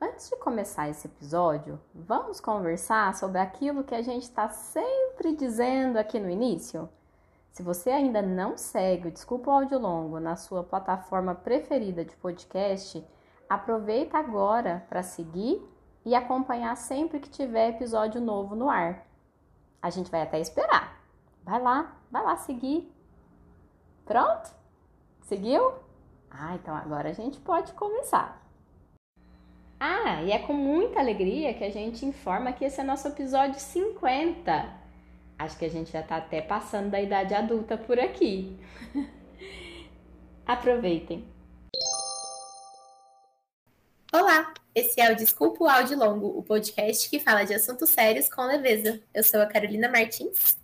Antes de começar esse episódio, vamos conversar sobre aquilo que a gente está sempre dizendo aqui no início? Se você ainda não segue o Desculpa o Áudio Longo na sua plataforma preferida de podcast, aproveita agora para seguir e acompanhar sempre que tiver episódio novo no ar. A gente vai até esperar. Vai lá, vai lá seguir. Pronto? Seguiu? Ah, então agora a gente pode começar. Ah, e é com muita alegria que a gente informa que esse é nosso episódio 50. Acho que a gente já está até passando da idade adulta por aqui. Aproveitem. Olá, esse é o Desculpa o Áudio Longo, o podcast que fala de assuntos sérios com leveza. Eu sou a Carolina Martins.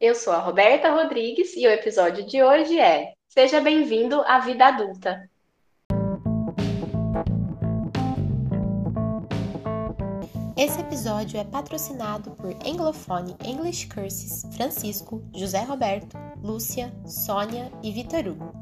Eu sou a Roberta Rodrigues e o episódio de hoje é Seja bem-vindo à vida adulta. Esse episódio é patrocinado por Anglofone English Curses Francisco, José Roberto, Lúcia, Sônia e Vitor Hugo.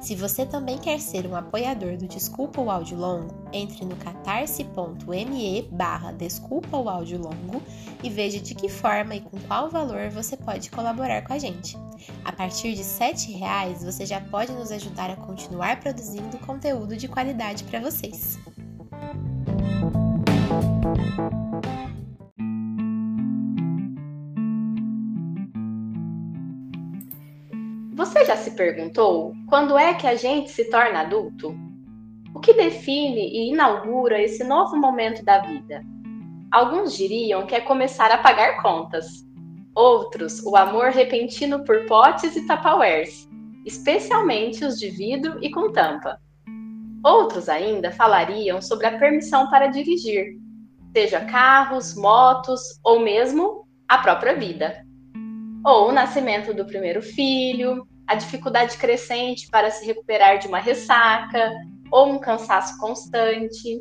Se você também quer ser um apoiador do Desculpa o Áudio Longo, entre no catarse.me barra Desculpa o Áudio Longo e veja de que forma e com qual valor você pode colaborar com a gente. A partir de R$ reais você já pode nos ajudar a continuar produzindo conteúdo de qualidade para vocês. Você já se perguntou quando é que a gente se torna adulto? O que define e inaugura esse novo momento da vida? Alguns diriam que é começar a pagar contas. Outros, o amor repentino por potes e tapawares, especialmente os de vidro e com tampa. Outros ainda falariam sobre a permissão para dirigir, seja carros, motos ou mesmo a própria vida. Ou o nascimento do primeiro filho, a dificuldade crescente para se recuperar de uma ressaca ou um cansaço constante.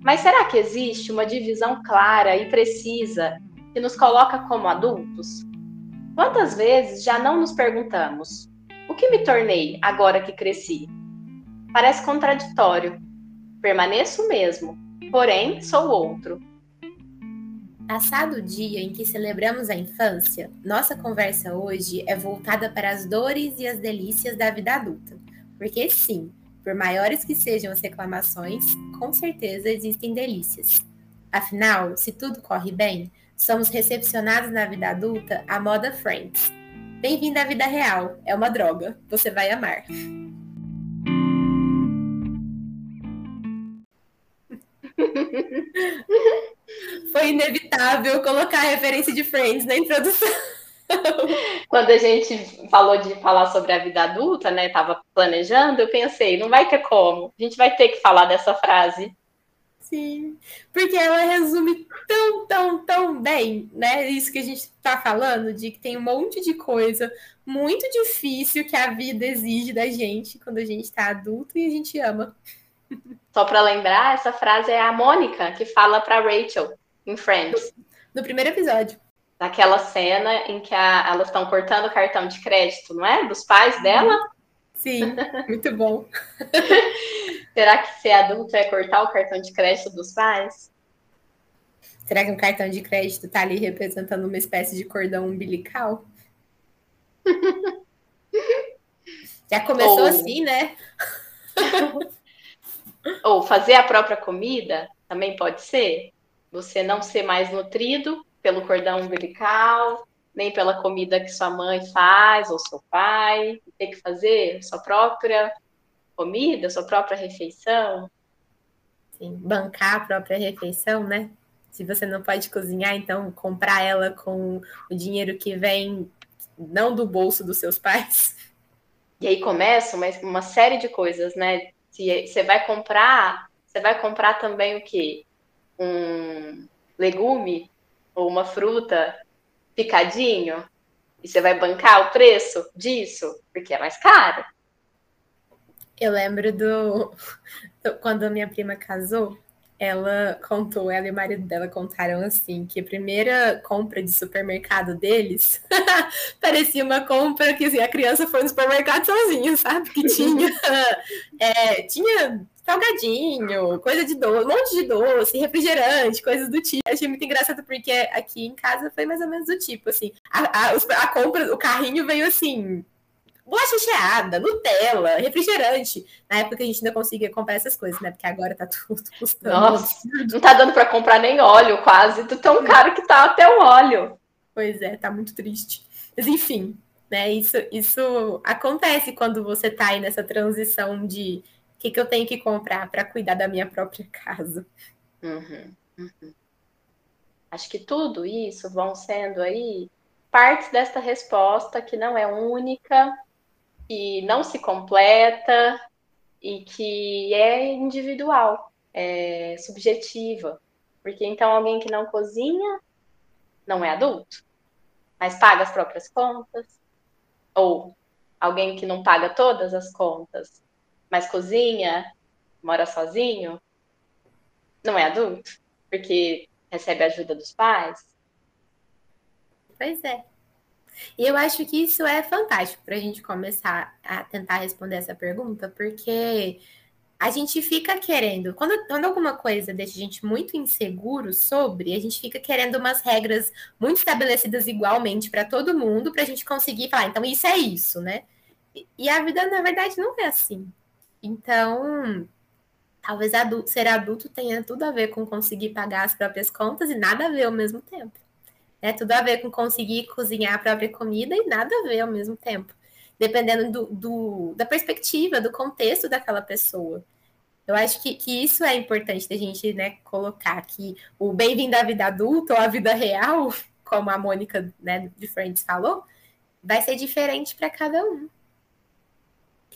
Mas será que existe uma divisão clara e precisa que nos coloca como adultos? Quantas vezes já não nos perguntamos: o que me tornei agora que cresci? Parece contraditório. Permaneço o mesmo, porém sou outro. Passado o dia em que celebramos a infância, nossa conversa hoje é voltada para as dores e as delícias da vida adulta. Porque sim, por maiores que sejam as reclamações, com certeza existem delícias. Afinal, se tudo corre bem, somos recepcionados na vida adulta à moda Friends. Bem-vindo à vida real, é uma droga, você vai amar. Foi inevitável colocar a referência de Friends na introdução. Quando a gente falou de falar sobre a vida adulta, né? Tava planejando, eu pensei, não vai ter como. A gente vai ter que falar dessa frase. Sim, porque ela resume tão, tão, tão bem, né? Isso que a gente tá falando, de que tem um monte de coisa muito difícil que a vida exige da gente quando a gente tá adulto e a gente ama. Só para lembrar, essa frase é a Mônica que fala para Rachel em Friends. No primeiro episódio. Naquela cena em que a, elas estão cortando o cartão de crédito, não é? Dos pais dela. Sim, muito bom. Será que ser adulto é cortar o cartão de crédito dos pais? Será que um cartão de crédito está ali representando uma espécie de cordão umbilical? Já começou Ou... assim, né? Ou fazer a própria comida também pode ser. Você não ser mais nutrido pelo cordão umbilical, nem pela comida que sua mãe faz ou seu pai, ter que fazer sua própria comida, sua própria refeição. Sim, bancar a própria refeição, né? Se você não pode cozinhar, então comprar ela com o dinheiro que vem não do bolso dos seus pais. E aí começa uma, uma série de coisas, né? Se você vai comprar, você vai comprar também o quê? Um legume ou uma fruta picadinho? E você vai bancar o preço disso? Porque é mais caro. Eu lembro do, do quando a minha prima casou, ela contou, ela e o marido dela contaram assim, que a primeira compra de supermercado deles parecia uma compra que assim, a criança foi no supermercado sozinha, sabe? Que tinha, é, tinha salgadinho, coisa de doce, um monte de doce, refrigerante, coisas do tipo. Achei muito engraçado porque aqui em casa foi mais ou menos do tipo, assim, a, a, a compra, o carrinho veio assim, bolacha recheada, Nutella, refrigerante. Na época a gente ainda conseguia comprar essas coisas, né? Porque agora tá tudo custando. Nossa, não tá dando para comprar nem óleo quase. Tu tão caro que tá até o óleo. Pois é, tá muito triste. Mas enfim, né? Isso, isso acontece quando você tá aí nessa transição de o que, que eu tenho que comprar para cuidar da minha própria casa. Uhum, uhum. Acho que tudo isso vão sendo aí partes desta resposta que não é única, que não se completa e que é individual, é subjetiva. Porque então alguém que não cozinha não é adulto, mas paga as próprias contas, ou alguém que não paga todas as contas, mas cozinha, mora sozinho, não é adulto, porque recebe ajuda dos pais. Pois é. E eu acho que isso é fantástico para a gente começar a tentar responder essa pergunta, porque a gente fica querendo, quando, quando alguma coisa deixa a gente muito inseguro sobre, a gente fica querendo umas regras muito estabelecidas igualmente para todo mundo, para a gente conseguir falar, então isso é isso, né? E, e a vida, na verdade, não é assim. Então, talvez adulto, ser adulto tenha tudo a ver com conseguir pagar as próprias contas e nada a ver ao mesmo tempo. É tudo a ver com conseguir cozinhar a própria comida e nada a ver ao mesmo tempo. Dependendo do, do da perspectiva, do contexto daquela pessoa. Eu acho que, que isso é importante da gente né, colocar que o bem-vindo à vida adulta ou à vida real, como a Mônica né, de Friends falou, vai ser diferente para cada um.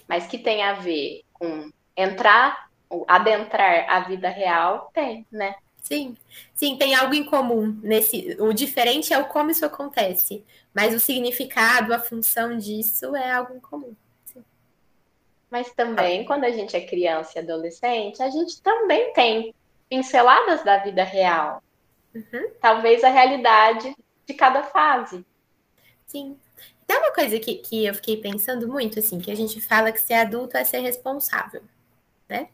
Mas que tem a ver com entrar, adentrar a vida real, tem, né? Sim, sim, tem algo em comum nesse. O diferente é o como isso acontece, mas o significado, a função disso é algo em comum. Sim. Mas também, quando a gente é criança e adolescente, a gente também tem pinceladas da vida real. Uhum. Talvez a realidade de cada fase. Sim. Tem uma coisa que, que eu fiquei pensando muito, assim, que a gente fala que ser adulto é ser responsável, né?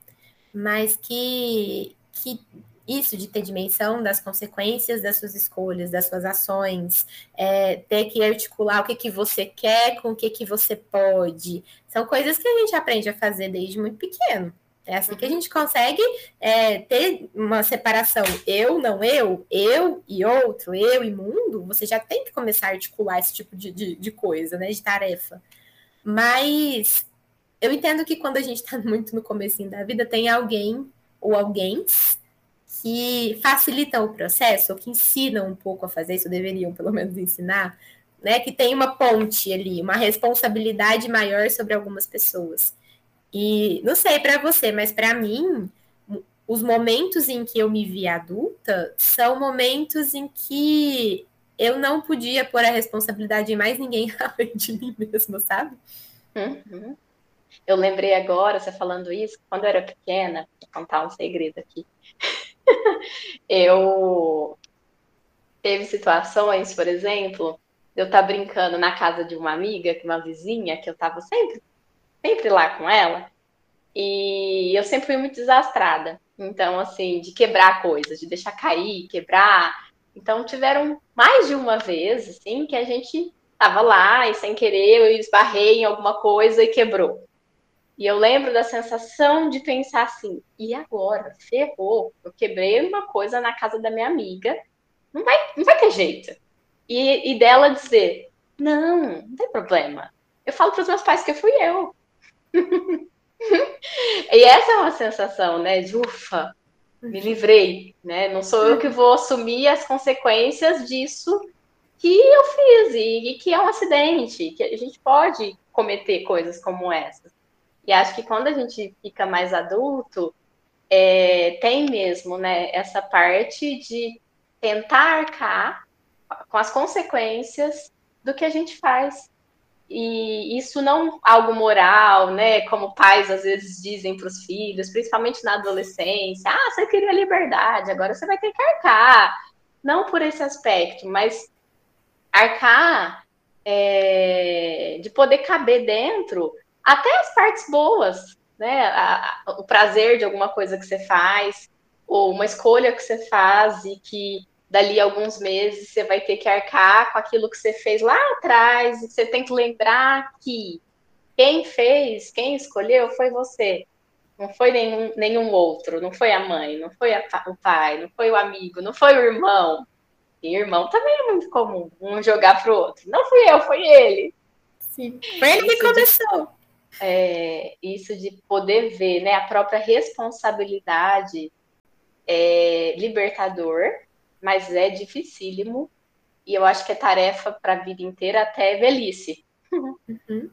Mas que, que isso de ter dimensão das consequências das suas escolhas, das suas ações, é, ter que articular o que, que você quer com o que, que você pode. São coisas que a gente aprende a fazer desde muito pequeno. É assim que a gente consegue é, ter uma separação eu, não eu, eu e outro, eu e mundo. Você já tem que começar a articular esse tipo de, de, de coisa, né? De tarefa. Mas eu entendo que quando a gente está muito no começo da vida, tem alguém ou alguém que facilitam o processo, ou que ensinam um pouco a fazer isso, deveriam pelo menos ensinar, né? Que tem uma ponte ali, uma responsabilidade maior sobre algumas pessoas. E não sei para você, mas para mim, os momentos em que eu me vi adulta são momentos em que eu não podia pôr a responsabilidade em mais ninguém além de mim mesma, sabe? Uhum. Eu lembrei agora, você falando isso, quando eu era pequena, vou contar um segredo aqui. eu teve situações, por exemplo, eu estar tá brincando na casa de uma amiga, uma vizinha, que eu estava sempre, sempre lá com ela, e eu sempre fui muito desastrada. Então, assim, de quebrar coisas, de deixar cair, quebrar. Então, tiveram mais de uma vez, assim, que a gente estava lá e sem querer eu esbarrei em alguma coisa e quebrou. E eu lembro da sensação de pensar assim: e agora? Ferrou. Eu quebrei uma coisa na casa da minha amiga. Não vai, não vai ter jeito. E, e dela dizer: não, não tem problema. Eu falo para os meus pais que fui eu. e essa é uma sensação, né? De ufa, me livrei, né? Não sou eu que vou assumir as consequências disso que eu fiz e, e que é um acidente, que a gente pode cometer coisas como essas. E acho que quando a gente fica mais adulto, é, tem mesmo né, essa parte de tentar arcar com as consequências do que a gente faz. E isso não algo moral, né? Como pais às vezes dizem para os filhos, principalmente na adolescência, ah, você queria liberdade, agora você vai ter que arcar. Não por esse aspecto, mas arcar é, de poder caber dentro até as partes boas, né, a, a, o prazer de alguma coisa que você faz, ou uma escolha que você faz e que dali a alguns meses você vai ter que arcar com aquilo que você fez lá atrás, e você tem que lembrar que quem fez, quem escolheu foi você. Não foi nenhum, nenhum outro, não foi a mãe, não foi a, o pai, não foi o amigo, não foi o irmão. E irmão também é muito comum, um jogar pro outro. Não fui eu, foi ele. Sim. Foi ele que começou. É, isso de poder ver né, a própria responsabilidade é libertador, mas é dificílimo. E eu acho que é tarefa para a vida inteira até velhice. Uhum.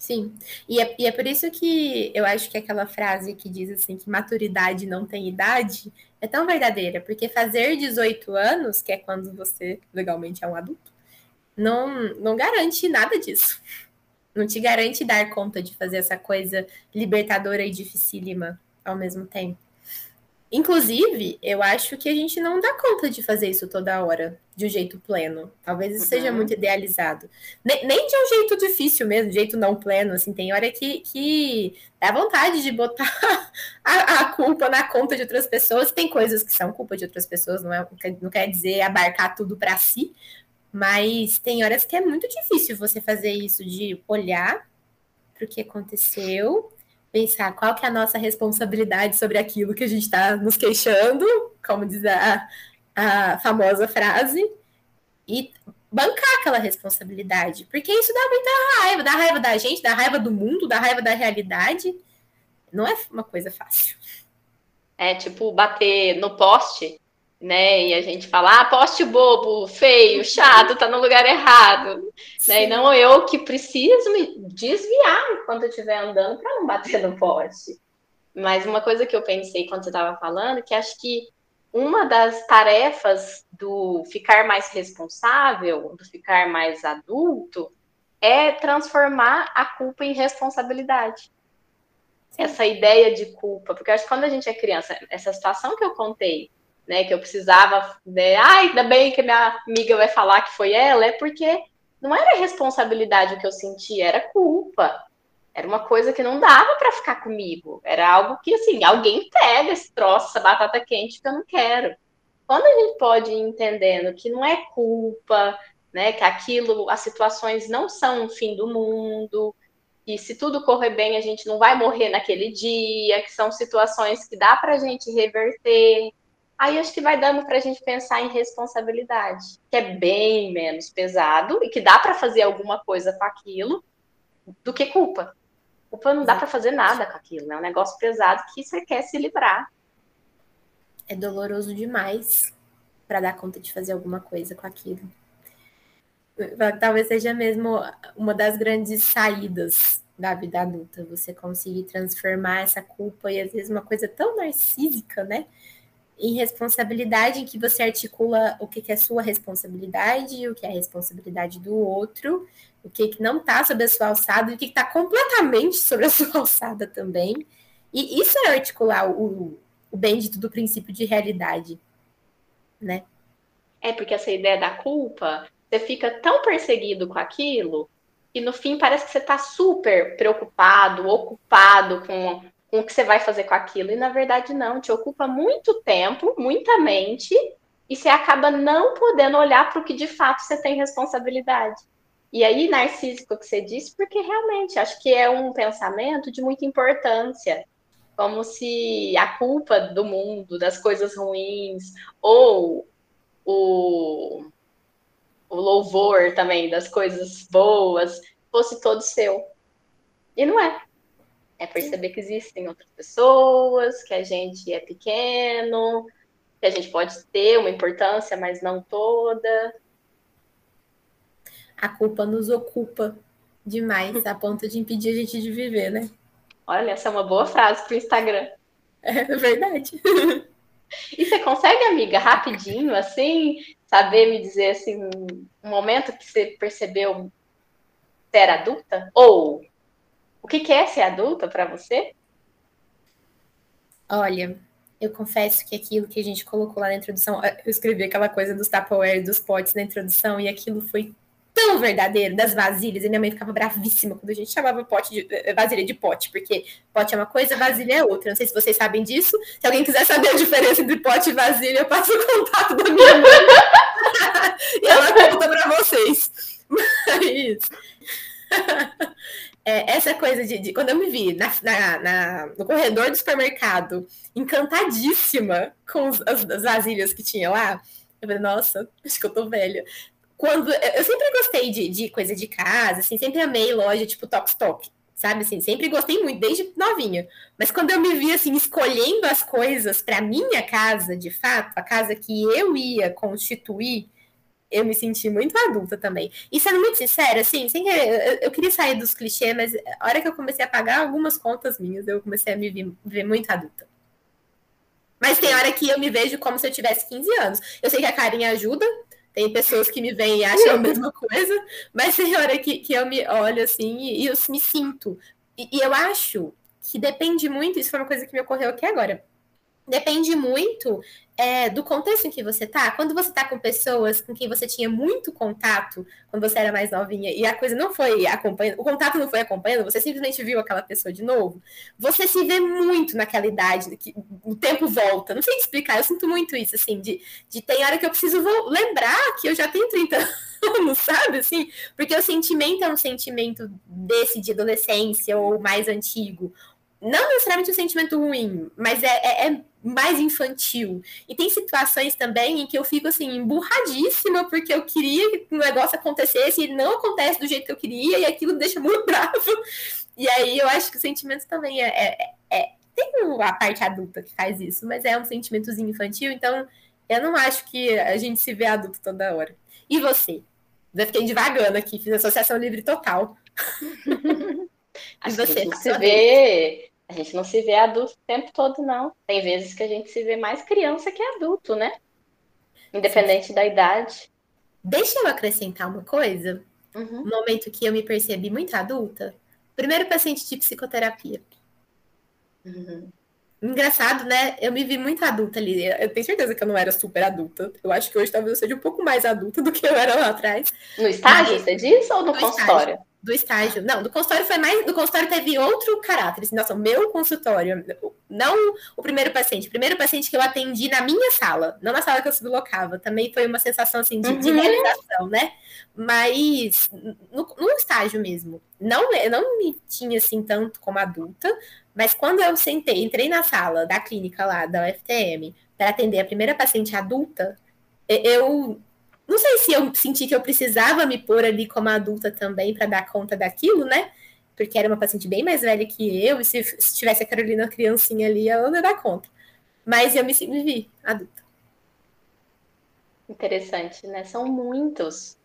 Sim, e é, e é por isso que eu acho que aquela frase que diz assim que maturidade não tem idade é tão verdadeira, porque fazer 18 anos, que é quando você legalmente é um adulto, não, não garante nada disso. Não te garante dar conta de fazer essa coisa libertadora e dificílima ao mesmo tempo. Inclusive, eu acho que a gente não dá conta de fazer isso toda hora, de um jeito pleno. Talvez isso uhum. seja muito idealizado. Nem, nem, de um jeito difícil mesmo, de jeito não pleno. Assim, tem hora que, que dá vontade de botar a, a, culpa na conta de outras pessoas. Tem coisas que são culpa de outras pessoas, não, é, não quer dizer abarcar tudo para si. Mas tem horas que é muito difícil você fazer isso, de olhar para o que aconteceu pensar qual que é a nossa responsabilidade sobre aquilo que a gente está nos queixando, como diz a, a famosa frase, e bancar aquela responsabilidade, porque isso dá muita raiva, dá raiva da gente, dá raiva do mundo, dá raiva da realidade. Não é uma coisa fácil. É tipo bater no poste né? E a gente fala, ah, poste bobo, feio, chato, tá no lugar errado, né? E não eu que preciso me desviar enquanto eu estiver andando para não bater no poste. Mas uma coisa que eu pensei quando você estava falando, que acho que uma das tarefas do ficar mais responsável, do ficar mais adulto, é transformar a culpa em responsabilidade. Essa ideia de culpa, porque acho que quando a gente é criança, essa situação que eu contei, né, que eu precisava, né, ai, ainda bem que minha amiga vai falar que foi ela, é porque não era responsabilidade o que eu sentia, era culpa. Era uma coisa que não dava para ficar comigo. Era algo que, assim, alguém pega esse troço, essa batata quente que eu não quero. Quando a gente pode ir entendendo que não é culpa, né, que aquilo, as situações não são o fim do mundo, e se tudo correr bem, a gente não vai morrer naquele dia, que são situações que dá para a gente reverter, Aí acho que vai dando para a gente pensar em responsabilidade, que é bem menos pesado e que dá para fazer alguma coisa com aquilo do que culpa. Culpa não dá para fazer nada com aquilo, né? É um negócio pesado que você quer se livrar. É doloroso demais para dar conta de fazer alguma coisa com aquilo. Talvez seja mesmo uma das grandes saídas da vida adulta, você conseguir transformar essa culpa e às vezes uma coisa tão narcísica, né? Em responsabilidade, em que você articula o que, que é sua responsabilidade, o que é a responsabilidade do outro, o que, que não está sobre a sua alçada e o que está completamente sobre a sua alçada também. E isso é articular o, o bendito do princípio de realidade, né? É porque essa ideia da culpa, você fica tão perseguido com aquilo que no fim parece que você está super preocupado, ocupado com com o que você vai fazer com aquilo. E na verdade, não, te ocupa muito tempo, muita mente, e você acaba não podendo olhar para o que de fato você tem responsabilidade. E aí, narcísico que você disse, porque realmente acho que é um pensamento de muita importância. Como se a culpa do mundo, das coisas ruins, ou o, o louvor também das coisas boas, fosse todo seu. E não é. É perceber que existem outras pessoas, que a gente é pequeno, que a gente pode ter uma importância, mas não toda. A culpa nos ocupa demais, a ponto de impedir a gente de viver, né? Olha, essa é uma boa frase para o Instagram. É verdade. E você consegue, amiga, rapidinho, assim, saber me dizer assim, um momento que você percebeu ser adulta? Ou o que, é ser adulta para você? Olha, eu confesso que aquilo que a gente colocou lá na introdução, eu escrevi aquela coisa dos Tupperware, dos potes na introdução, e aquilo foi tão verdadeiro das vasilhas. E minha mãe ficava bravíssima quando a gente chamava pote de, eh, vasilha de pote, porque pote é uma coisa, vasilha é outra. Não sei se vocês sabem disso. Se alguém quiser saber a diferença entre pote e vasilha, eu passo o contato da minha mãe. e ela conta para vocês. Mas é, essa coisa de, de, Quando eu me vi na, na, na, no corredor do supermercado, encantadíssima com as, as vasilhas que tinha lá, eu falei, nossa, acho que eu tô velha. Quando, eu sempre gostei de, de coisa de casa, assim, sempre amei loja tipo Top Stock, sabe? Assim, sempre gostei muito, desde novinha. Mas quando eu me vi, assim, escolhendo as coisas para minha casa, de fato, a casa que eu ia constituir, eu me senti muito adulta também. E sendo muito sincera, assim, sem querer, eu, eu, queria sair dos clichês, mas a hora que eu comecei a pagar algumas contas minhas, eu comecei a me ver, ver muito adulta. Mas tem hora que eu me vejo como se eu tivesse 15 anos. Eu sei que a carinha ajuda, tem pessoas que me veem e acham a mesma coisa, mas tem hora que, que eu me olho assim e, e eu me sinto. E, e eu acho que depende muito, isso foi uma coisa que me ocorreu aqui agora. Depende muito é, do contexto em que você tá, quando você tá com pessoas com quem você tinha muito contato quando você era mais novinha e a coisa não foi acompanhando, o contato não foi acompanhando, você simplesmente viu aquela pessoa de novo, você se vê muito naquela idade, que o tempo volta. Não sei explicar, eu sinto muito isso, assim, de, de tem hora que eu preciso lembrar que eu já tenho 30 anos, sabe? Assim, porque o sentimento é um sentimento desse de adolescência ou mais antigo. Não necessariamente um sentimento ruim, mas é, é, é mais infantil. E tem situações também em que eu fico assim, emburradíssima, porque eu queria que o negócio acontecesse e não acontece do jeito que eu queria, e aquilo me deixa muito bravo. E aí eu acho que o sentimento também é, é, é. tem a parte adulta que faz isso, mas é um sentimentozinho infantil, então eu não acho que a gente se vê adulto toda hora. E você? Eu fiquei devagando aqui, fiz associação livre total. Acho e você? Que se vê a gente não se vê adulto o tempo todo, não. Tem vezes que a gente se vê mais criança que adulto, né? Independente Sim. da idade. Deixa eu acrescentar uma coisa. Uhum. No momento que eu me percebi muito adulta, primeiro paciente de psicoterapia. Uhum. Engraçado, né? Eu me vi muito adulta ali. Eu tenho certeza que eu não era super adulta. Eu acho que hoje talvez eu seja um pouco mais adulta do que eu era lá atrás. No estágio, Mas... você disse, ou no, no consultório? Estágio do estágio. Não, do consultório foi mais. Do consultório teve outro caráter. Assim, nossa, o meu consultório, não o primeiro paciente, o primeiro paciente que eu atendi na minha sala, não na sala que eu sublocava, também foi uma sensação assim de, uhum. de realização, né? Mas no, no, estágio mesmo. Não, eu não me tinha assim tanto como adulta, mas quando eu sentei, entrei na sala da clínica lá, da UFTM, para atender a primeira paciente adulta, eu não sei se eu senti que eu precisava me pôr ali como adulta também para dar conta daquilo, né? Porque era uma paciente bem mais velha que eu, e se, se tivesse a Carolina criancinha ali, ela não ia dar conta. Mas eu me, me vi adulta. Interessante, né? São muitos.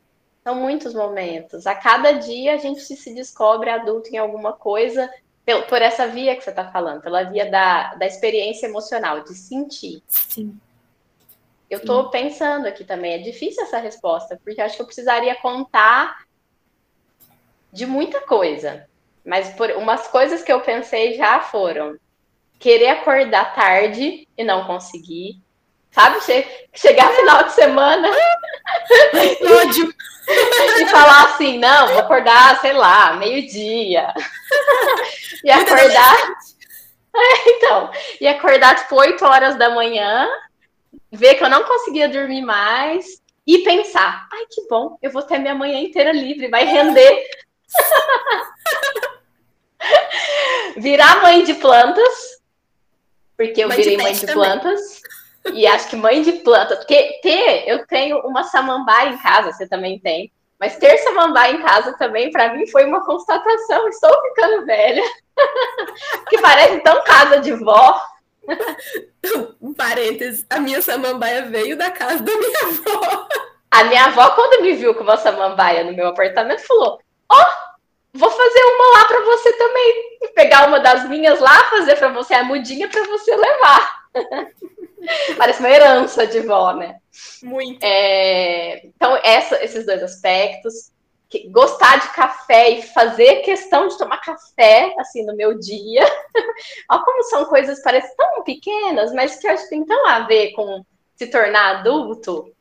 São muitos momentos. A cada dia a gente se descobre adulto em alguma coisa por essa via que você está falando, pela via da, da experiência emocional, de sentir. Sim. Eu estou pensando aqui também, é difícil essa resposta, porque acho que eu precisaria contar de muita coisa. Mas por umas coisas que eu pensei já foram querer acordar tarde e não conseguir. Sabe? Che chegar final de semana e falar assim, não, vou acordar, sei lá, meio-dia. e acordar. É, então, e acordar tipo 8 horas da manhã ver que eu não conseguia dormir mais e pensar: ai, que bom, eu vou ter minha manhã inteira livre, vai render. Virar mãe de plantas, porque eu mãe virei mãe de plantas. E acho que mãe de planta, porque ter, eu tenho uma samambaia em casa, você também tem. Mas ter samambaia em casa também, para mim, foi uma constatação. Estou ficando velha. que parece tão casa de vó. um parênteses, a minha samambaia veio da casa da minha avó. A minha avó, quando me viu com uma samambaia no meu apartamento, falou: Ó, oh, vou fazer uma lá para você também. Pegar uma das minhas lá, fazer para você a mudinha para você levar. Parece uma herança de vó, né? Muito. É, então, essa, esses dois aspectos gostar de café e fazer questão de tomar café, assim, no meu dia. Olha como são coisas, parecem tão pequenas, mas que eu acho que tem tão a ver com se tornar adulto.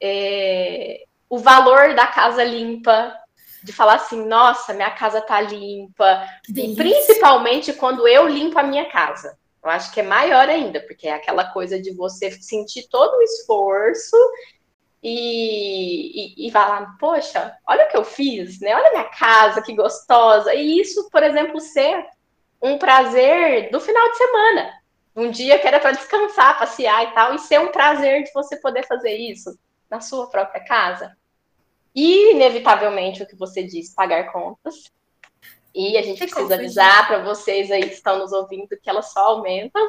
É... O valor da casa limpa, de falar assim, nossa, minha casa tá limpa, e principalmente quando eu limpo a minha casa. Eu acho que é maior ainda, porque é aquela coisa de você sentir todo o esforço e, e, e falar, poxa, olha o que eu fiz, né? Olha minha casa, que gostosa. E isso, por exemplo, ser um prazer do final de semana. Um dia que era para descansar, passear e tal, e ser um prazer de você poder fazer isso na sua própria casa. E, inevitavelmente, o que você diz, pagar contas. E a gente precisa avisar para vocês aí que estão nos ouvindo que elas só aumentam.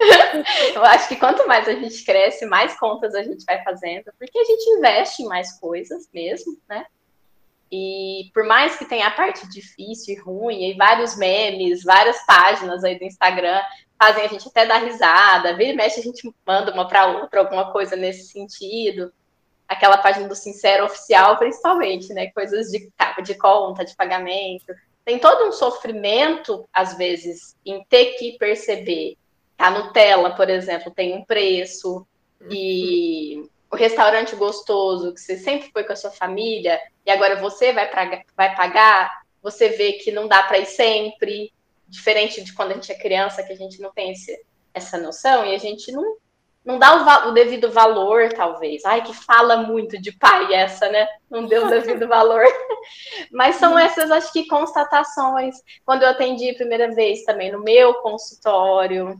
Eu acho que quanto mais a gente cresce, mais contas a gente vai fazendo, porque a gente investe em mais coisas mesmo, né? E por mais que tenha a parte difícil e ruim, e vários memes, várias páginas aí do Instagram fazem a gente até dar risada, vira e mexe a gente manda uma para outra alguma coisa nesse sentido aquela página do Sincero Oficial, principalmente, né? Coisas de, de conta, de pagamento. Tem todo um sofrimento, às vezes, em ter que perceber a Nutella, por exemplo, tem um preço, e o restaurante gostoso, que você sempre foi com a sua família, e agora você vai, pra, vai pagar, você vê que não dá para ir sempre, diferente de quando a gente é criança, que a gente não tem esse, essa noção, e a gente não não dá o, o, devido valor, talvez. Ai, que fala muito de pai essa, né? Não deu o devido valor. Mas são uhum. essas, acho que, constatações. Quando eu atendi a primeira vez também no meu consultório,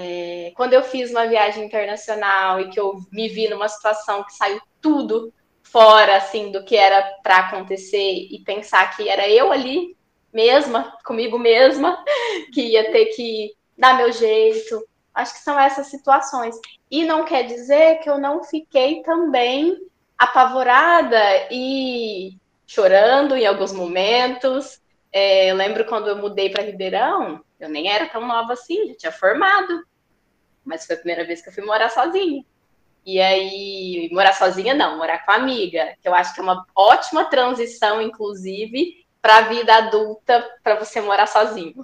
é, quando eu fiz uma viagem internacional e que eu me vi numa situação que saiu tudo fora, assim, do que era para acontecer e pensar que era eu ali mesma, comigo mesma, que ia ter que dar meu jeito, Acho que são essas situações. E não quer dizer que eu não fiquei também apavorada e chorando em alguns momentos. É, eu lembro quando eu mudei para Ribeirão, eu nem era tão nova assim, já tinha formado. Mas foi a primeira vez que eu fui morar sozinha. E aí, morar sozinha não, morar com amiga, que eu acho que é uma ótima transição, inclusive, para a vida adulta, para você morar sozinho.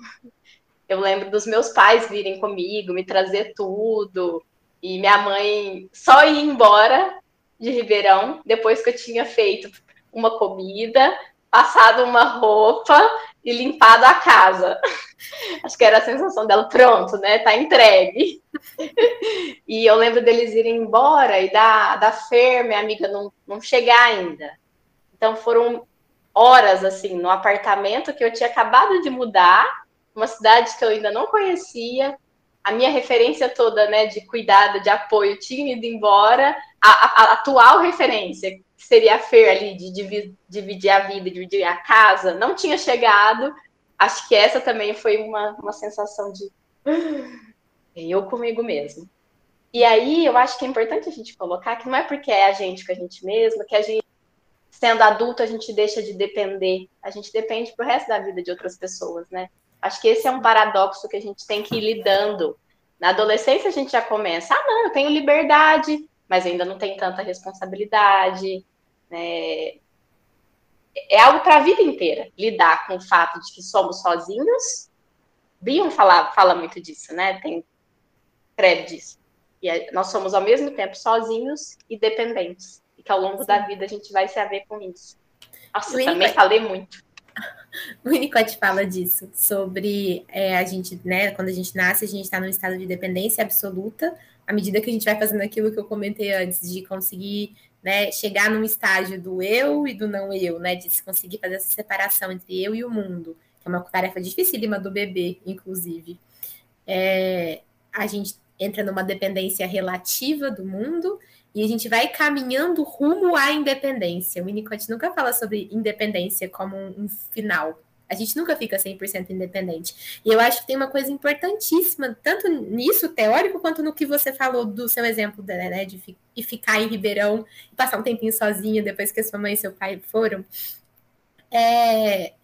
Eu lembro dos meus pais virem comigo, me trazer tudo. E minha mãe só ia embora de Ribeirão depois que eu tinha feito uma comida, passado uma roupa e limpado a casa. Acho que era a sensação dela, pronto, né? Tá entregue. e eu lembro deles irem embora e da, da Fer, minha amiga, não, não chegar ainda. Então foram horas assim no apartamento que eu tinha acabado de mudar uma cidade que eu ainda não conhecia, a minha referência toda, né, de cuidado, de apoio, tinha ido embora, a, a, a atual referência, seria a Fer ali, de, dividir a vida, dividir a casa, não tinha chegado, acho que essa também foi uma, uma sensação de eu comigo mesmo. E aí eu acho que é importante a gente colocar que não é porque é a gente com a gente mesma, que a gente, sendo adulto, a gente deixa de depender. A gente depende pro resto da vida de outras pessoas, né? Acho que esse é um paradoxo que a gente tem que ir lidando. Na adolescência a gente já começa, ah, não, eu tenho liberdade, mas ainda não tem tanta responsabilidade. Né? É algo para a vida inteira, lidar com o fato de que somos sozinhos. Bion fala, fala muito disso, né? Tem crédito disso. E nós somos ao mesmo tempo sozinhos e dependentes. E que ao longo Sim. da vida a gente vai se haver com isso. Nossa, eu também falei muito. O Winnicott fala disso, sobre é, a gente, né, quando a gente nasce, a gente está num estado de dependência absoluta, à medida que a gente vai fazendo aquilo que eu comentei antes, de conseguir né, chegar num estágio do eu e do não eu, né, de conseguir fazer essa separação entre eu e o mundo, que é uma tarefa dificílima do bebê, inclusive. É, a gente entra numa dependência relativa do mundo e a gente vai caminhando rumo à independência. O Winnicott nunca fala sobre independência como um, um final. A gente nunca fica 100% independente. E eu acho que tem uma coisa importantíssima, tanto nisso teórico, quanto no que você falou do seu exemplo, né, de fi ficar em Ribeirão e passar um tempinho sozinho depois que a sua mãe e seu pai foram. É,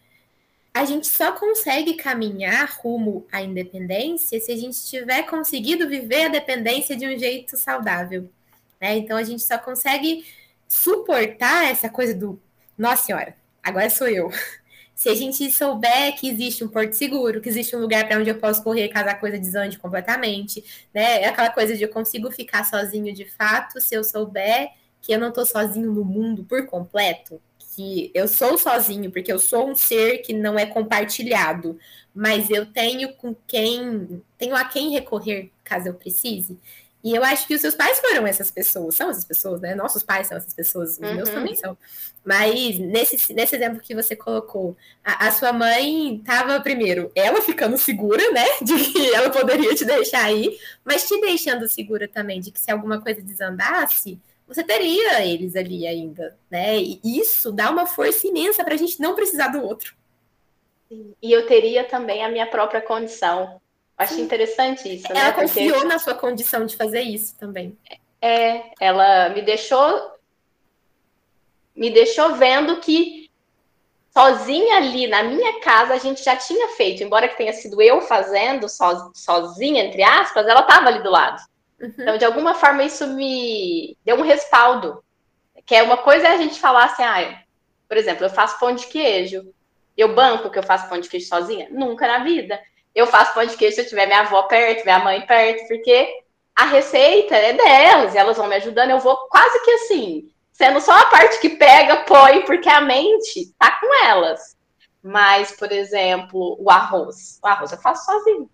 a gente só consegue caminhar rumo à independência se a gente tiver conseguido viver a dependência de um jeito saudável. Né? Então a gente só consegue suportar essa coisa do nossa senhora, agora sou eu. Se a gente souber que existe um porto seguro, que existe um lugar para onde eu posso correr caso a coisa desande completamente, né? É aquela coisa de eu consigo ficar sozinho de fato se eu souber que eu não estou sozinho no mundo por completo, que eu sou sozinho, porque eu sou um ser que não é compartilhado, mas eu tenho com quem, tenho a quem recorrer caso eu precise. E eu acho que os seus pais foram essas pessoas, são essas pessoas, né? Nossos pais são essas pessoas, os uhum. meus também são. Mas nesse, nesse exemplo que você colocou, a, a sua mãe estava, primeiro, ela ficando segura, né? De que ela poderia te deixar aí, mas te deixando segura também de que se alguma coisa desandasse, você teria eles ali ainda, né? E isso dá uma força imensa para a gente não precisar do outro. E eu teria também a minha própria condição. Acho Sim. interessante isso. Ela né? confiou Porque... na sua condição de fazer isso também. É, ela me deixou me deixou vendo que sozinha ali na minha casa a gente já tinha feito, embora que tenha sido eu fazendo so, sozinha entre aspas, ela estava ali do lado. Uhum. Então, de alguma forma isso me deu um respaldo. Que é uma coisa é a gente falar assim, ah, por exemplo, eu faço pão de queijo. Eu banco que eu faço pão de queijo sozinha? Nunca na vida eu faço pão de queijo se eu tiver minha avó perto, minha mãe perto, porque a receita é delas e elas vão me ajudando. Eu vou quase que assim, sendo só a parte que pega, põe, porque a mente tá com elas. Mas, por exemplo, o arroz. O arroz eu faço sozinho.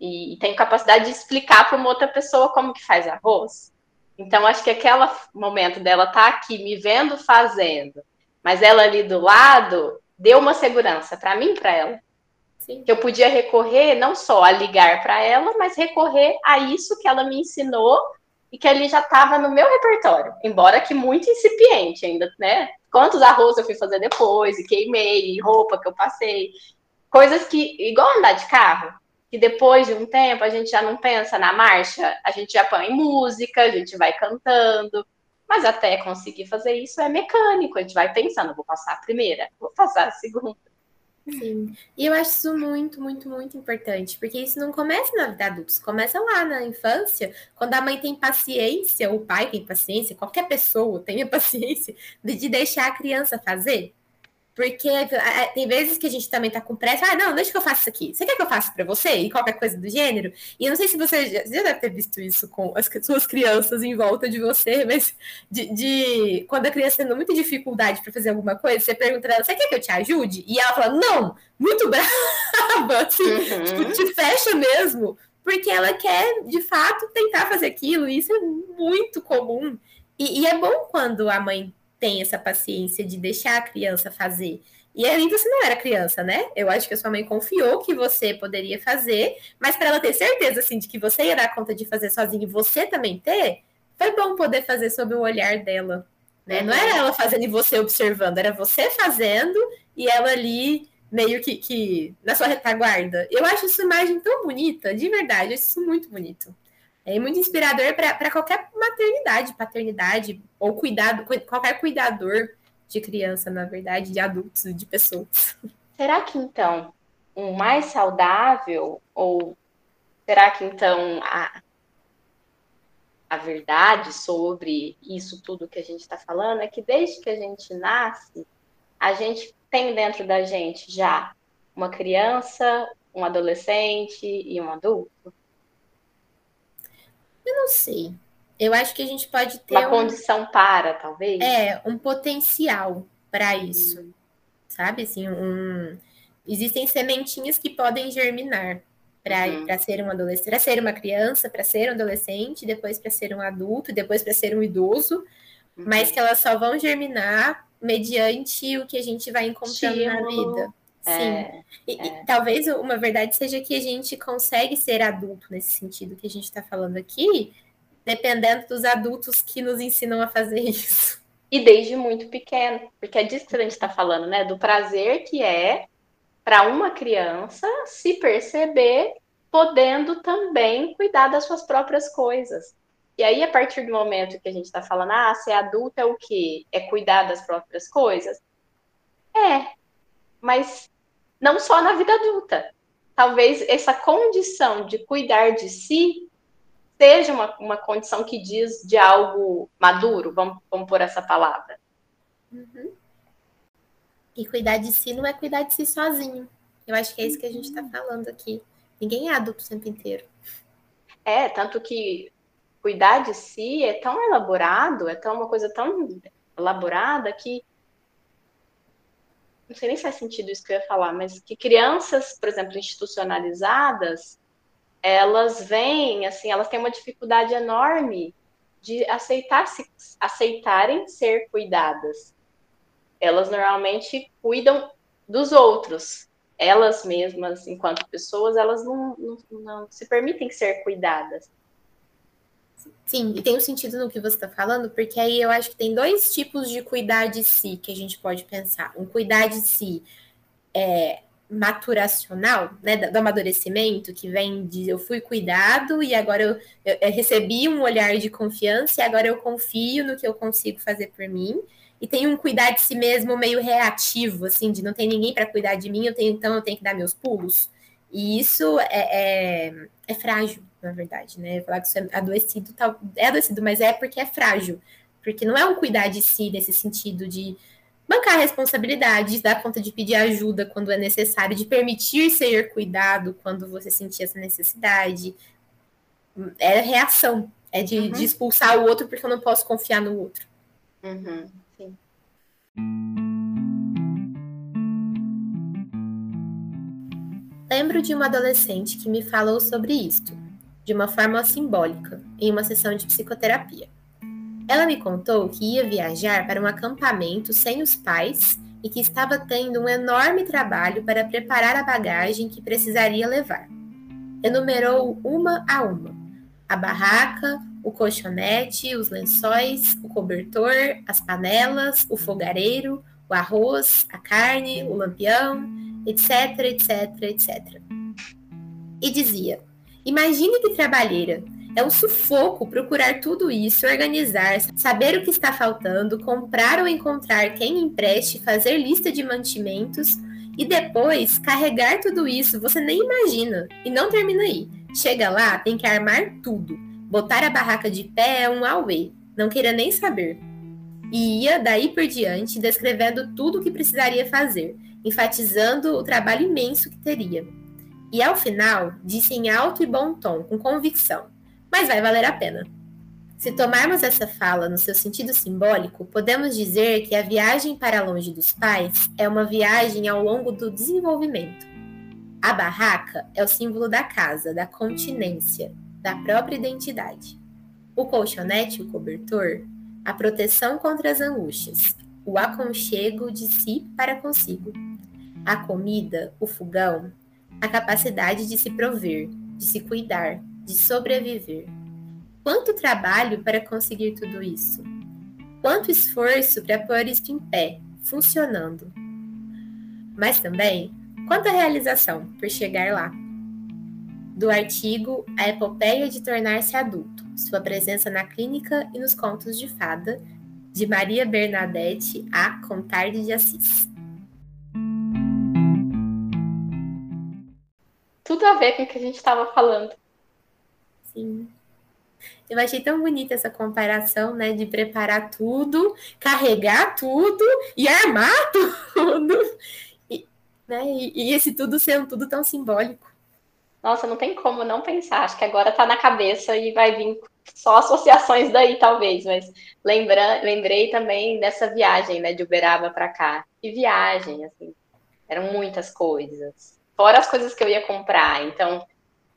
E tenho capacidade de explicar para uma outra pessoa como que faz arroz. Então, acho que aquele momento dela tá aqui me vendo fazendo, mas ela ali do lado, deu uma segurança para mim e para ela. Sim. Que eu podia recorrer não só a ligar para ela, mas recorrer a isso que ela me ensinou e que ali já estava no meu repertório, embora que muito incipiente ainda, né? Quantos arroz eu fui fazer depois, e queimei, e roupa que eu passei. Coisas que, igual andar de carro, que depois de um tempo a gente já não pensa na marcha, a gente já põe música, a gente vai cantando, mas até conseguir fazer isso é mecânico, a gente vai pensando, vou passar a primeira, vou passar a segunda. Sim. E eu acho isso muito, muito, muito importante, porque isso não começa na vida adulta, começa lá na infância, quando a mãe tem paciência, o pai tem paciência, qualquer pessoa tenha paciência de deixar a criança fazer. Porque tem vezes que a gente também tá com pressa. Ah, não, deixa que eu faça isso aqui. Você quer que eu faça para você? E qualquer coisa do gênero? E eu não sei se você já, já deve ter visto isso com as suas crianças em volta de você, mas de, de quando a criança tem muita dificuldade para fazer alguma coisa, você pergunta ela, você quer que eu te ajude? E ela fala, não, muito brava, assim, uhum. tipo, te fecha mesmo, porque ela quer, de fato, tentar fazer aquilo. E isso é muito comum. E, e é bom quando a mãe tem essa paciência de deixar a criança fazer. E aí você não era criança, né? Eu acho que a sua mãe confiou que você poderia fazer, mas para ela ter certeza assim de que você ia dar conta de fazer sozinho e você também ter, foi bom poder fazer sob o olhar dela, né? Não era ela fazendo e você observando, era você fazendo e ela ali meio que, que na sua retaguarda. Eu acho essa imagem tão bonita, de verdade, eu acho isso muito bonito. É muito inspirador para qualquer maternidade, paternidade, ou cuidado, qualquer cuidador de criança, na verdade, de adultos, de pessoas. Será que então um mais saudável, ou será que então a, a verdade sobre isso tudo que a gente está falando é que desde que a gente nasce, a gente tem dentro da gente já uma criança, um adolescente e um adulto? Eu não sei. Eu acho que a gente pode ter. Uma um, condição para, talvez? É, um potencial para isso. Hum. Sabe? Assim, um, existem sementinhas que podem germinar para uhum. ser um adolescente, para ser uma criança, para ser um adolescente, depois para ser um adulto, depois para ser um idoso, uhum. mas que elas só vão germinar mediante o que a gente vai encontrando na vida. Sim. É, e, é. e, talvez uma verdade seja que a gente consegue ser adulto nesse sentido que a gente está falando aqui, dependendo dos adultos que nos ensinam a fazer isso. E desde muito pequeno, porque é disso que a gente está falando, né? Do prazer que é para uma criança se perceber podendo também cuidar das suas próprias coisas. E aí, a partir do momento que a gente está falando, ah, ser adulto é o quê? É cuidar das próprias coisas? É, mas não só na vida adulta. Talvez essa condição de cuidar de si seja uma, uma condição que diz de algo maduro, vamos, vamos por essa palavra. Uhum. E cuidar de si não é cuidar de si sozinho. Eu acho que é isso que a gente está uhum. falando aqui. Ninguém é adulto o tempo inteiro. É, tanto que cuidar de si é tão elaborado, é tão uma coisa tão elaborada que não sei nem se faz sentido isso que eu ia falar, mas que crianças, por exemplo, institucionalizadas, elas vêm, assim, elas têm uma dificuldade enorme de aceitar se, aceitarem ser cuidadas. Elas normalmente cuidam dos outros. Elas mesmas, enquanto pessoas, elas não, não, não se permitem ser cuidadas. Sim, e tem um sentido no que você está falando, porque aí eu acho que tem dois tipos de cuidar de si que a gente pode pensar. Um cuidar de si é, maturacional, né, do amadurecimento, que vem de eu fui cuidado e agora eu, eu, eu, recebi um olhar de confiança e agora eu confio no que eu consigo fazer por mim. E tem um cuidar de si mesmo meio reativo, assim, de não tem ninguém para cuidar de mim, eu tenho, então eu tenho que dar meus pulos. E isso é, é, é frágil, na verdade, né? Falar que isso é adoecido, tal, é adoecido, mas é porque é frágil. Porque não é um cuidar de si nesse sentido de bancar responsabilidades, dar conta de pedir ajuda quando é necessário, de permitir ser cuidado quando você sentir essa necessidade. É reação, é de, uhum. de expulsar o outro porque eu não posso confiar no outro. Uhum. Sim. Lembro de uma adolescente que me falou sobre isto, de uma forma simbólica, em uma sessão de psicoterapia. Ela me contou que ia viajar para um acampamento sem os pais e que estava tendo um enorme trabalho para preparar a bagagem que precisaria levar. Enumerou uma a uma: a barraca, o colchonete, os lençóis, o cobertor, as panelas, o fogareiro, o arroz, a carne, o lampião, etc, etc, etc. E dizia: Imagine que trabalheira, é um sufoco procurar tudo isso, organizar, saber o que está faltando, comprar ou encontrar quem empreste, fazer lista de mantimentos e depois carregar tudo isso, você nem imagina. E não termina aí. Chega lá, tem que armar tudo. Botar a barraca de pé é um auê, não queira nem saber. E ia daí por diante descrevendo tudo o que precisaria fazer, enfatizando o trabalho imenso que teria. E ao final, disse em alto e bom tom, com convicção: mas vai valer a pena. Se tomarmos essa fala no seu sentido simbólico, podemos dizer que a viagem para longe dos pais é uma viagem ao longo do desenvolvimento. A barraca é o símbolo da casa, da continência, da própria identidade. O colchonete o cobertor, a proteção contra as angústias, o aconchego de si para consigo. A comida, o fogão, a capacidade de se prover, de se cuidar, de sobreviver. Quanto trabalho para conseguir tudo isso? Quanto esforço para pôr isto em pé, funcionando? Mas também, quanta realização por chegar lá? Do artigo A Epopeia de Tornar-se Adulto, sua presença na clínica e nos contos de fada, de Maria Bernadette A. Contarde de Assis. Tudo a ver com o que a gente estava falando. Sim. Eu achei tão bonita essa comparação, né, de preparar tudo, carregar tudo e armar tudo. E, né, e, e esse tudo ser um tudo tão simbólico. Nossa, não tem como não pensar. Acho que agora tá na cabeça e vai vir só associações daí, talvez. Mas lembra, lembrei também dessa viagem, né, de Uberaba para cá. Que viagem, assim. Eram muitas coisas. Fora as coisas que eu ia comprar. Então,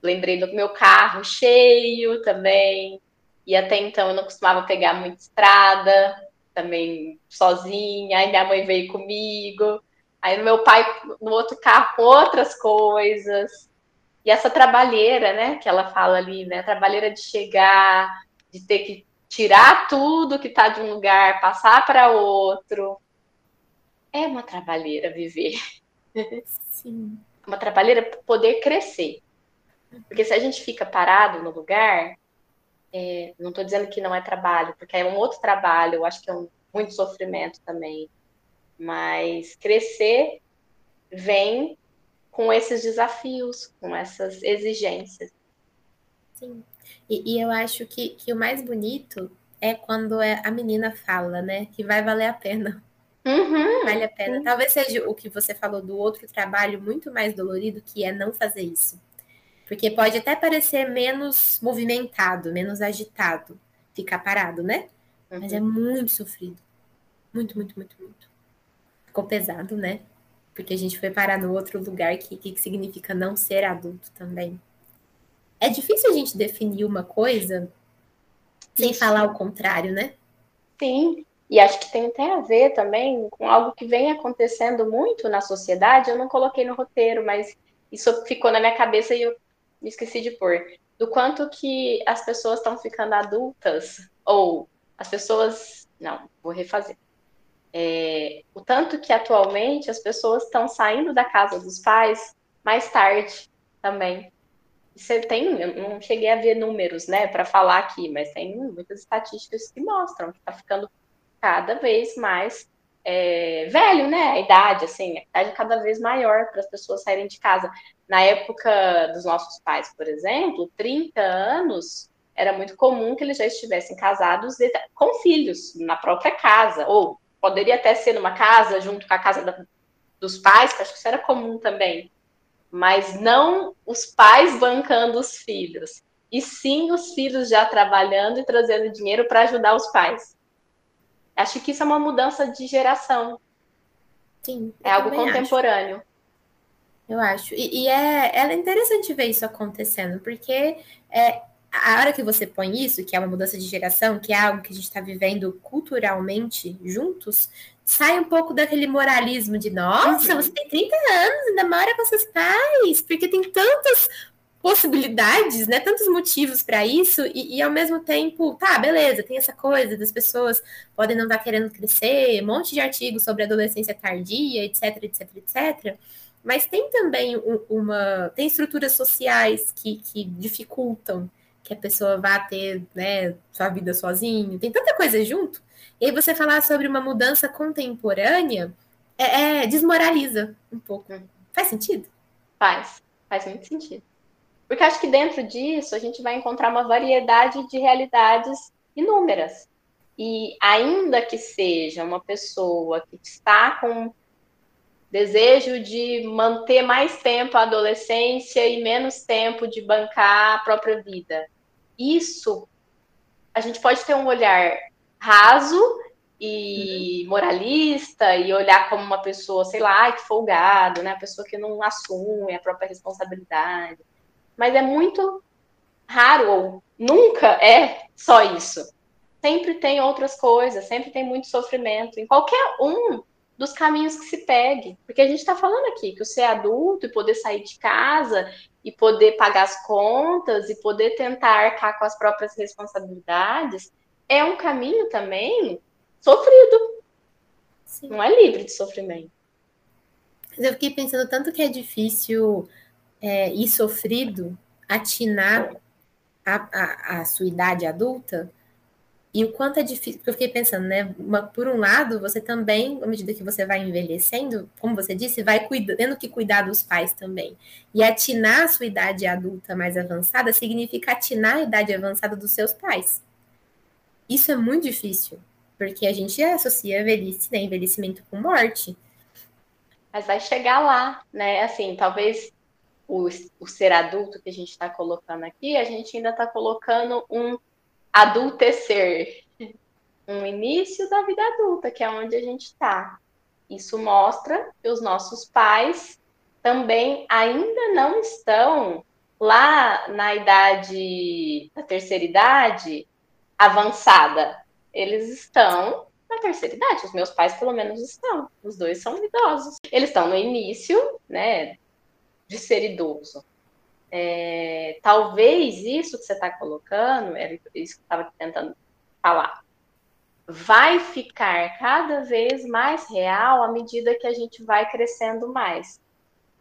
lembrei do meu carro cheio também. E até então eu não costumava pegar muita estrada, também sozinha. Aí minha mãe veio comigo. Aí meu pai no outro carro com outras coisas. E essa trabalheira, né, que ela fala ali, né, trabalheira de chegar, de ter que tirar tudo que está de um lugar, passar para outro. É uma trabalheira viver. Sim. Uma trabalheira poder crescer. Porque se a gente fica parado no lugar, é, não estou dizendo que não é trabalho, porque é um outro trabalho, eu acho que é um, muito sofrimento também. Mas crescer vem com esses desafios, com essas exigências. Sim. E, e eu acho que, que o mais bonito é quando é, a menina fala, né? Que vai valer a pena. Uhum, vale a pena. Uhum. Talvez seja o que você falou do outro trabalho muito mais dolorido, que é não fazer isso. Porque pode até parecer menos movimentado, menos agitado, ficar parado, né? Uhum. Mas é muito sofrido. Muito, muito, muito, muito. Ficou pesado, né? porque a gente foi parar no outro lugar que, que significa não ser adulto também. É difícil a gente definir uma coisa sem falar o contrário, né? Sim, e acho que tem até a ver também com algo que vem acontecendo muito na sociedade. Eu não coloquei no roteiro, mas isso ficou na minha cabeça e eu esqueci de pôr. Do quanto que as pessoas estão ficando adultas, ou as pessoas. Não, vou refazer. É, o tanto que atualmente as pessoas estão saindo da casa dos pais mais tarde também. Você tem, eu não cheguei a ver números, né, para falar aqui, mas tem muitas estatísticas que mostram que está ficando cada vez mais é, velho, né? A idade, assim, a idade cada vez maior para as pessoas saírem de casa. Na época dos nossos pais, por exemplo, 30 anos era muito comum que eles já estivessem casados com filhos na própria casa, ou poderia até ser numa casa junto com a casa da, dos pais, que acho que isso era comum também, mas não os pais bancando os filhos, e sim os filhos já trabalhando e trazendo dinheiro para ajudar os pais. Acho que isso é uma mudança de geração. Sim. É algo contemporâneo. Acho. Eu acho. E, e, é, é interessante ver isso acontecendo, porque é, a hora que você põe isso, que é uma mudança de geração, que é algo que a gente está vivendo culturalmente juntos, sai um pouco daquele moralismo de nossa, uhum. você tem 30 anos, ainda mora com seus pais, porque tem tantas possibilidades, né? Tantos motivos para isso, e, e, ao mesmo tempo, tá, beleza, tem essa coisa das pessoas podem não estar tá querendo crescer, um monte de artigos sobre adolescência tardia, etc, etc, etc. Mas tem também uma. Tem estruturas sociais que, que dificultam que a pessoa vá ter né, sua vida sozinho, tem tanta coisa junto. E aí você falar sobre uma mudança contemporânea é, é, desmoraliza um pouco. Faz sentido? Faz, faz muito sentido. Porque acho que dentro disso a gente vai encontrar uma variedade de realidades inúmeras. E ainda que seja uma pessoa que está com desejo de manter mais tempo a adolescência e menos tempo de bancar a própria vida, isso a gente pode ter um olhar raso e uhum. moralista e olhar como uma pessoa, sei lá, que folgado, né? A pessoa que não assume a própria responsabilidade. Mas é muito raro ou nunca é só isso. Sempre tem outras coisas, sempre tem muito sofrimento em qualquer um dos caminhos que se pegue. Porque a gente está falando aqui que o ser adulto e poder sair de casa e poder pagar as contas e poder tentar arcar com as próprias responsabilidades é um caminho também sofrido. Sim. Não é livre de sofrimento. Eu fiquei pensando tanto que é difícil é, e sofrido atinar a, a, a sua idade adulta, e o quanto é difícil, porque eu fiquei pensando, né? Uma, por um lado, você também, à medida que você vai envelhecendo, como você disse, vai cuida, tendo que cuidar dos pais também. E atinar a sua idade adulta mais avançada significa atinar a idade avançada dos seus pais. Isso é muito difícil, porque a gente associa a velhice, né, envelhecimento com morte. Mas vai chegar lá, né? Assim, talvez o, o ser adulto que a gente está colocando aqui, a gente ainda está colocando um adultecer, um início da vida adulta, que é onde a gente está. Isso mostra que os nossos pais também ainda não estão lá na idade, na terceira idade avançada. Eles estão na terceira idade. Os meus pais, pelo menos, estão. Os dois são idosos. Eles estão no início, né, de ser idoso. É, talvez isso que você está colocando, era isso que eu estava tentando falar, vai ficar cada vez mais real à medida que a gente vai crescendo mais.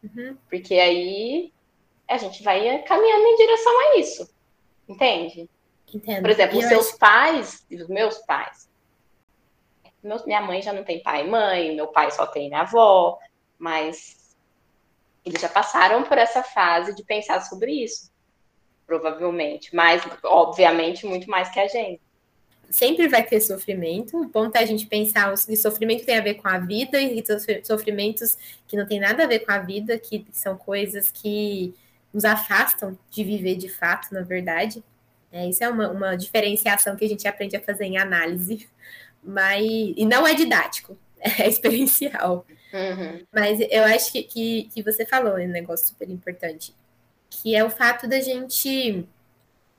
Uhum. Porque aí a gente vai caminhando em direção a isso. Entende? Entendo. Por exemplo, os seus acho... pais, os meus pais. minha mãe já não tem pai e mãe, meu pai só tem minha avó, mas eles já passaram por essa fase de pensar sobre isso, provavelmente, mas obviamente muito mais que a gente. Sempre vai ter sofrimento. O ponto é a gente pensar que sofrimento tem a ver com a vida e sofrimentos que não tem nada a ver com a vida, que são coisas que nos afastam de viver de fato, na verdade. É, isso é uma, uma diferenciação que a gente aprende a fazer em análise, mas e não é didático, é experiencial. Uhum. Mas eu acho que, que, que você falou um negócio super importante, que é o fato da gente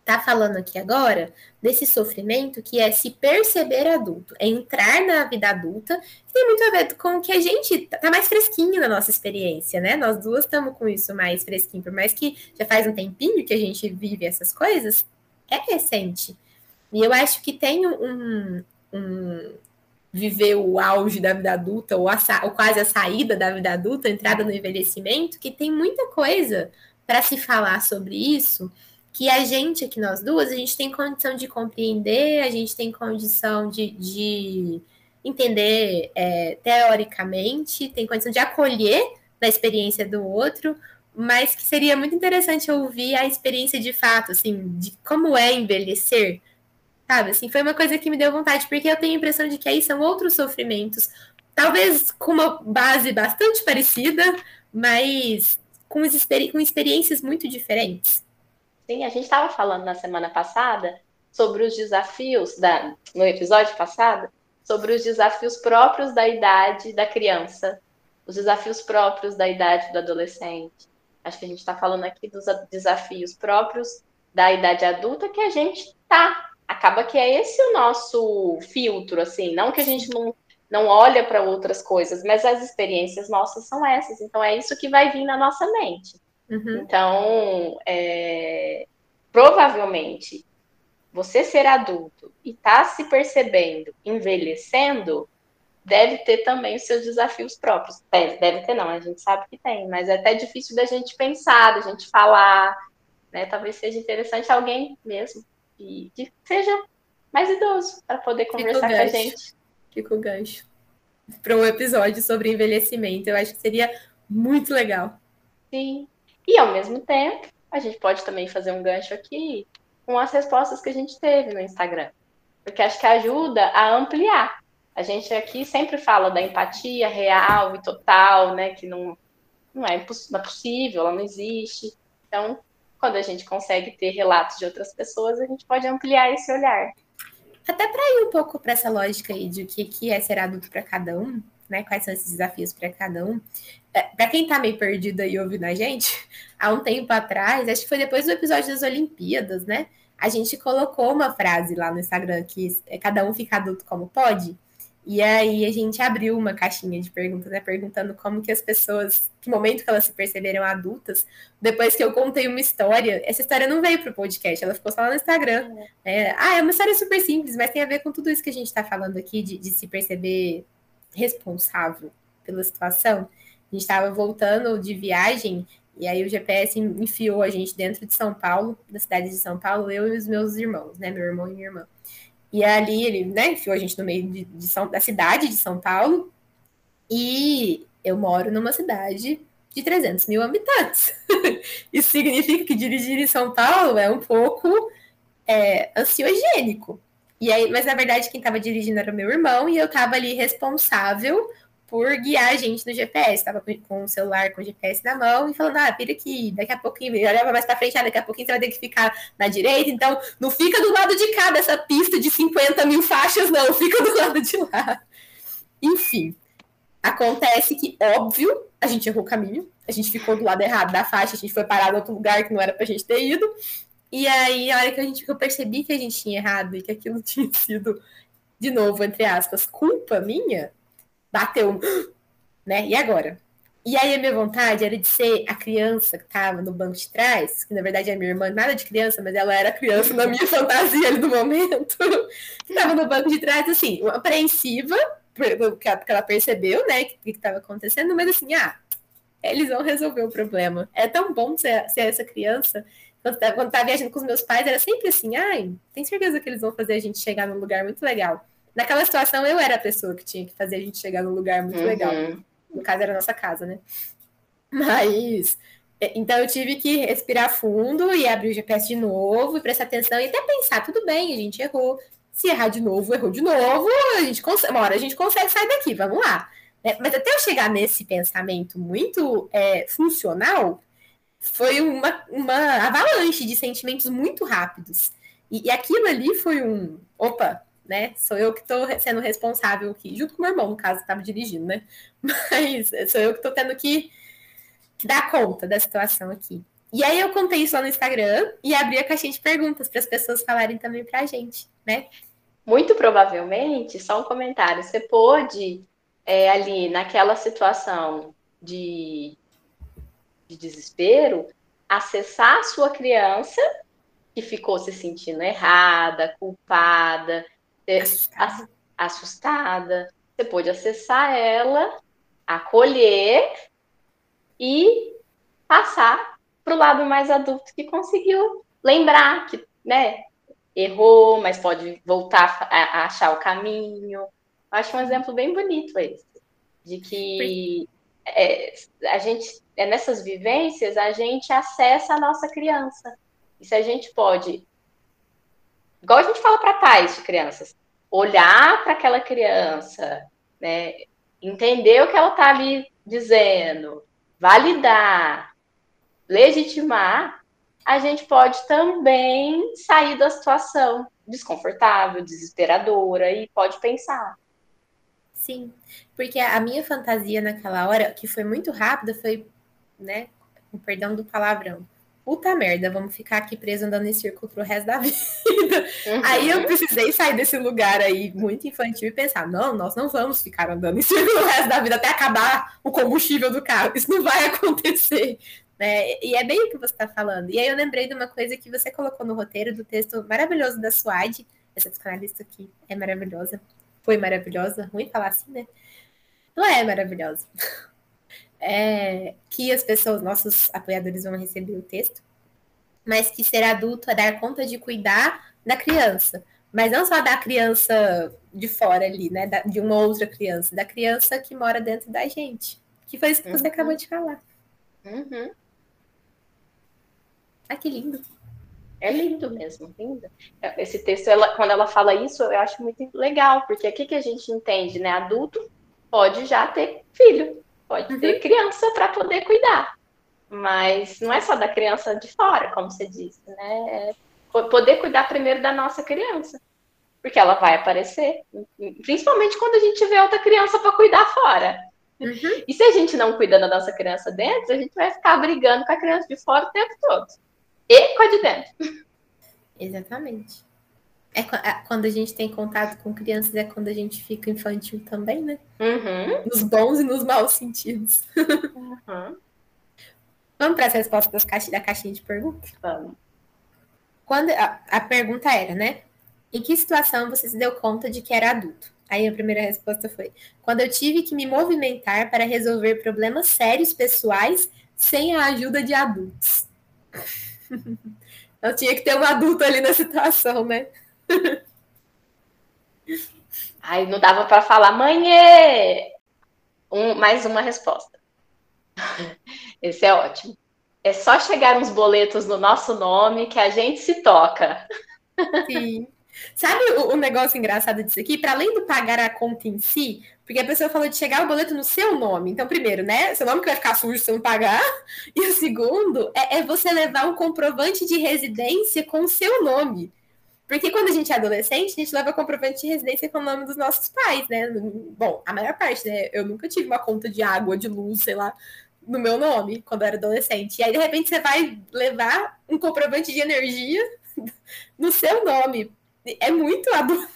tá falando aqui agora desse sofrimento que é se perceber adulto, é entrar na vida adulta, que tem muito a ver com que a gente tá mais fresquinho na nossa experiência, né? Nós duas estamos com isso mais fresquinho, por mais que já faz um tempinho que a gente vive essas coisas, é recente. E eu acho que tem um, um viver o auge da vida adulta, ou, a, ou quase a saída da vida adulta, a entrada no envelhecimento, que tem muita coisa para se falar sobre isso que a gente aqui, nós duas, a gente tem condição de compreender, a gente tem condição de, de entender é, teoricamente, tem condição de acolher da experiência do outro, mas que seria muito interessante ouvir a experiência de fato, assim, de como é envelhecer, sabe? Assim, foi uma coisa que me deu vontade, porque eu tenho a impressão de que aí são outros sofrimentos, talvez com uma base bastante parecida, mas com, experi com experiências muito diferentes. Sim, a gente estava falando na semana passada sobre os desafios da no episódio passado sobre os desafios próprios da idade da criança, os desafios próprios da idade do adolescente. Acho que a gente está falando aqui dos desafios próprios da idade adulta que a gente tá. Acaba que é esse o nosso filtro, assim, não que a gente não, não olha para outras coisas, mas as experiências nossas são essas. Então é isso que vai vir na nossa mente. Uhum. Então, é, provavelmente, você ser adulto e estar tá se percebendo envelhecendo, deve ter também os seus desafios próprios. Deve, deve ter, não, a gente sabe que tem, mas é até difícil da gente pensar, da gente falar. Né? Talvez seja interessante alguém mesmo que, que seja mais idoso para poder conversar com a gente. Fica o gancho. Para um episódio sobre envelhecimento, eu acho que seria muito legal. Sim, e ao mesmo tempo, a gente pode também fazer um gancho aqui com as respostas que a gente teve no Instagram. Porque acho que ajuda a ampliar. A gente aqui sempre fala da empatia real e total, né? Que não, não, é, não é possível, ela não existe. Então, quando a gente consegue ter relatos de outras pessoas, a gente pode ampliar esse olhar. Até para ir um pouco para essa lógica aí de o que, que é ser adulto para cada um, né? Quais são esses desafios para cada um. É, para quem tá meio perdido aí ouvindo a gente, há um tempo atrás, acho que foi depois do episódio das Olimpíadas, né? A gente colocou uma frase lá no Instagram que é cada um fica adulto como pode. E aí a gente abriu uma caixinha de perguntas, né? Perguntando como que as pessoas, que momento que elas se perceberam adultas, depois que eu contei uma história. Essa história não veio pro podcast, ela ficou só lá no Instagram. É, ah, é uma história super simples, mas tem a ver com tudo isso que a gente está falando aqui, de, de se perceber responsável pela situação. A gente estava voltando de viagem e aí o GPS enfiou a gente dentro de São Paulo, da cidade de São Paulo, eu e os meus irmãos, né? Meu irmão e minha irmã. E ali ele, né, enfiou a gente no meio de, de São, da cidade de São Paulo. E eu moro numa cidade de 300 mil habitantes. Isso significa que dirigir em São Paulo é um pouco é, ansiogênico. E aí, mas na verdade quem estava dirigindo era o meu irmão e eu estava ali responsável por guiar a gente no GPS. Estava com o celular com o GPS na mão e falando: ah, pira aqui, daqui a pouquinho, olhava mais para frente, ah, daqui a pouquinho você vai ter que ficar na direita, então não fica do lado de cá dessa pista de 50 mil faixas, não, fica do lado de lá. Enfim, acontece que, óbvio, a gente errou o caminho, a gente ficou do lado errado da faixa, a gente foi parar em outro lugar que não era pra gente ter ido. E aí, a hora que a gente, eu percebi que a gente tinha errado e que aquilo tinha sido, de novo, entre aspas, culpa minha, bateu né? E agora? E aí a minha vontade era de ser a criança que estava no banco de trás, que na verdade é minha irmã, nada de criança, mas ela era criança na minha fantasia ali do momento, que estava no banco de trás, assim, apreensiva, porque ela percebeu, né, o que estava acontecendo, mas assim, ah, eles vão resolver o problema. É tão bom ser, ser essa criança quando tá, quando tá viajando com os meus pais, era sempre assim, ai, tem certeza que eles vão fazer a gente chegar num lugar muito legal. Naquela situação, eu era a pessoa que tinha que fazer a gente chegar num lugar muito uhum. legal. No caso, era a nossa casa, né? Mas. É, então, eu tive que respirar fundo e abrir o GPS de novo e prestar atenção e até pensar: tudo bem, a gente errou. Se errar de novo, errou de novo, a gente consegue, uma hora a gente consegue sair daqui, vamos lá. É, mas até eu chegar nesse pensamento muito é, funcional, foi uma, uma avalanche de sentimentos muito rápidos. E, e aquilo ali foi um. Opa, né? Sou eu que estou sendo responsável aqui, junto com meu irmão, no caso, estava dirigindo, né? Mas sou eu que estou tendo que, que dar conta da situação aqui. E aí eu contei isso lá no Instagram e abri a caixinha de perguntas para as pessoas falarem também para a gente, né? Muito provavelmente, só um comentário, você pôde é, ali naquela situação de, de desespero acessar a sua criança que ficou se sentindo errada, culpada, assustada. assustada. Você pôde acessar ela, acolher e passar para o lado mais adulto que conseguiu lembrar que, né, errou, mas pode voltar a, a achar o caminho. Acho um exemplo bem bonito esse, de que é, a gente, é nessas vivências, a gente acessa a nossa criança. E se a gente pode, igual a gente fala para pais de crianças, olhar para aquela criança, né, entender o que ela está ali dizendo, validar, legitimar, a gente pode também sair da situação desconfortável, desesperadora e pode pensar. Sim, porque a minha fantasia naquela hora, que foi muito rápida, foi, né, com perdão do palavrão, puta merda, vamos ficar aqui preso andando em círculo pro resto da vida. Uhum. Aí eu precisei sair desse lugar aí muito infantil e pensar, não, nós não vamos ficar andando em círculo o resto da vida até acabar o combustível do carro. Isso não vai acontecer. Né? E é bem o que você está falando. E aí eu lembrei de uma coisa que você colocou no roteiro do texto maravilhoso da Suade. Essa psicanalista aqui é maravilhosa. Foi maravilhosa. Ruim falar assim, né? Ela é maravilhosa. É, que as pessoas, nossos apoiadores vão receber o texto. Mas que ser adulto é dar conta de cuidar da criança. Mas não só da criança de fora ali, né? de uma outra criança. Da criança que mora dentro da gente. Que foi isso que você uhum. acabou de falar. Uhum. Ah, que lindo. É lindo mesmo, lindo. Esse texto, ela, quando ela fala isso, eu acho muito legal, porque aqui que a gente entende, né? Adulto pode já ter filho, pode uhum. ter criança para poder cuidar. Mas não é só da criança de fora, como você disse, né? É poder cuidar primeiro da nossa criança. Porque ela vai aparecer. Principalmente quando a gente vê outra criança para cuidar fora. Uhum. E se a gente não cuida da nossa criança dentro, a gente vai ficar brigando com a criança de fora o tempo todo e com a de dentro. Exatamente. É, é quando a gente tem contato com crianças, é quando a gente fica infantil também, né? Uhum. Nos bons e nos maus sentidos. Uhum. Vamos para as respostas caixa, da caixinha de perguntas? Vamos. Quando, a, a pergunta era, né? Em que situação você se deu conta de que era adulto? Aí a primeira resposta foi: quando eu tive que me movimentar para resolver problemas sérios pessoais sem a ajuda de adultos. Eu tinha que ter um adulto ali na situação, né? Aí não dava para falar, mãe, é... um, mais uma resposta. Esse é ótimo. É só chegar uns boletos no nosso nome que a gente se toca. Sim. Sabe o, o, negócio engraçado disso aqui? Para além do pagar a conta em si, porque a pessoa falou de chegar o boleto no seu nome. Então, primeiro, né? Seu nome que vai ficar sujo se não pagar. E o segundo é, é você levar um comprovante de residência com o seu nome. Porque quando a gente é adolescente, a gente leva comprovante de residência com o nome dos nossos pais, né? Bom, a maior parte, né? Eu nunca tive uma conta de água, de luz, sei lá, no meu nome, quando eu era adolescente. E aí, de repente, você vai levar um comprovante de energia no seu nome é muito adulto.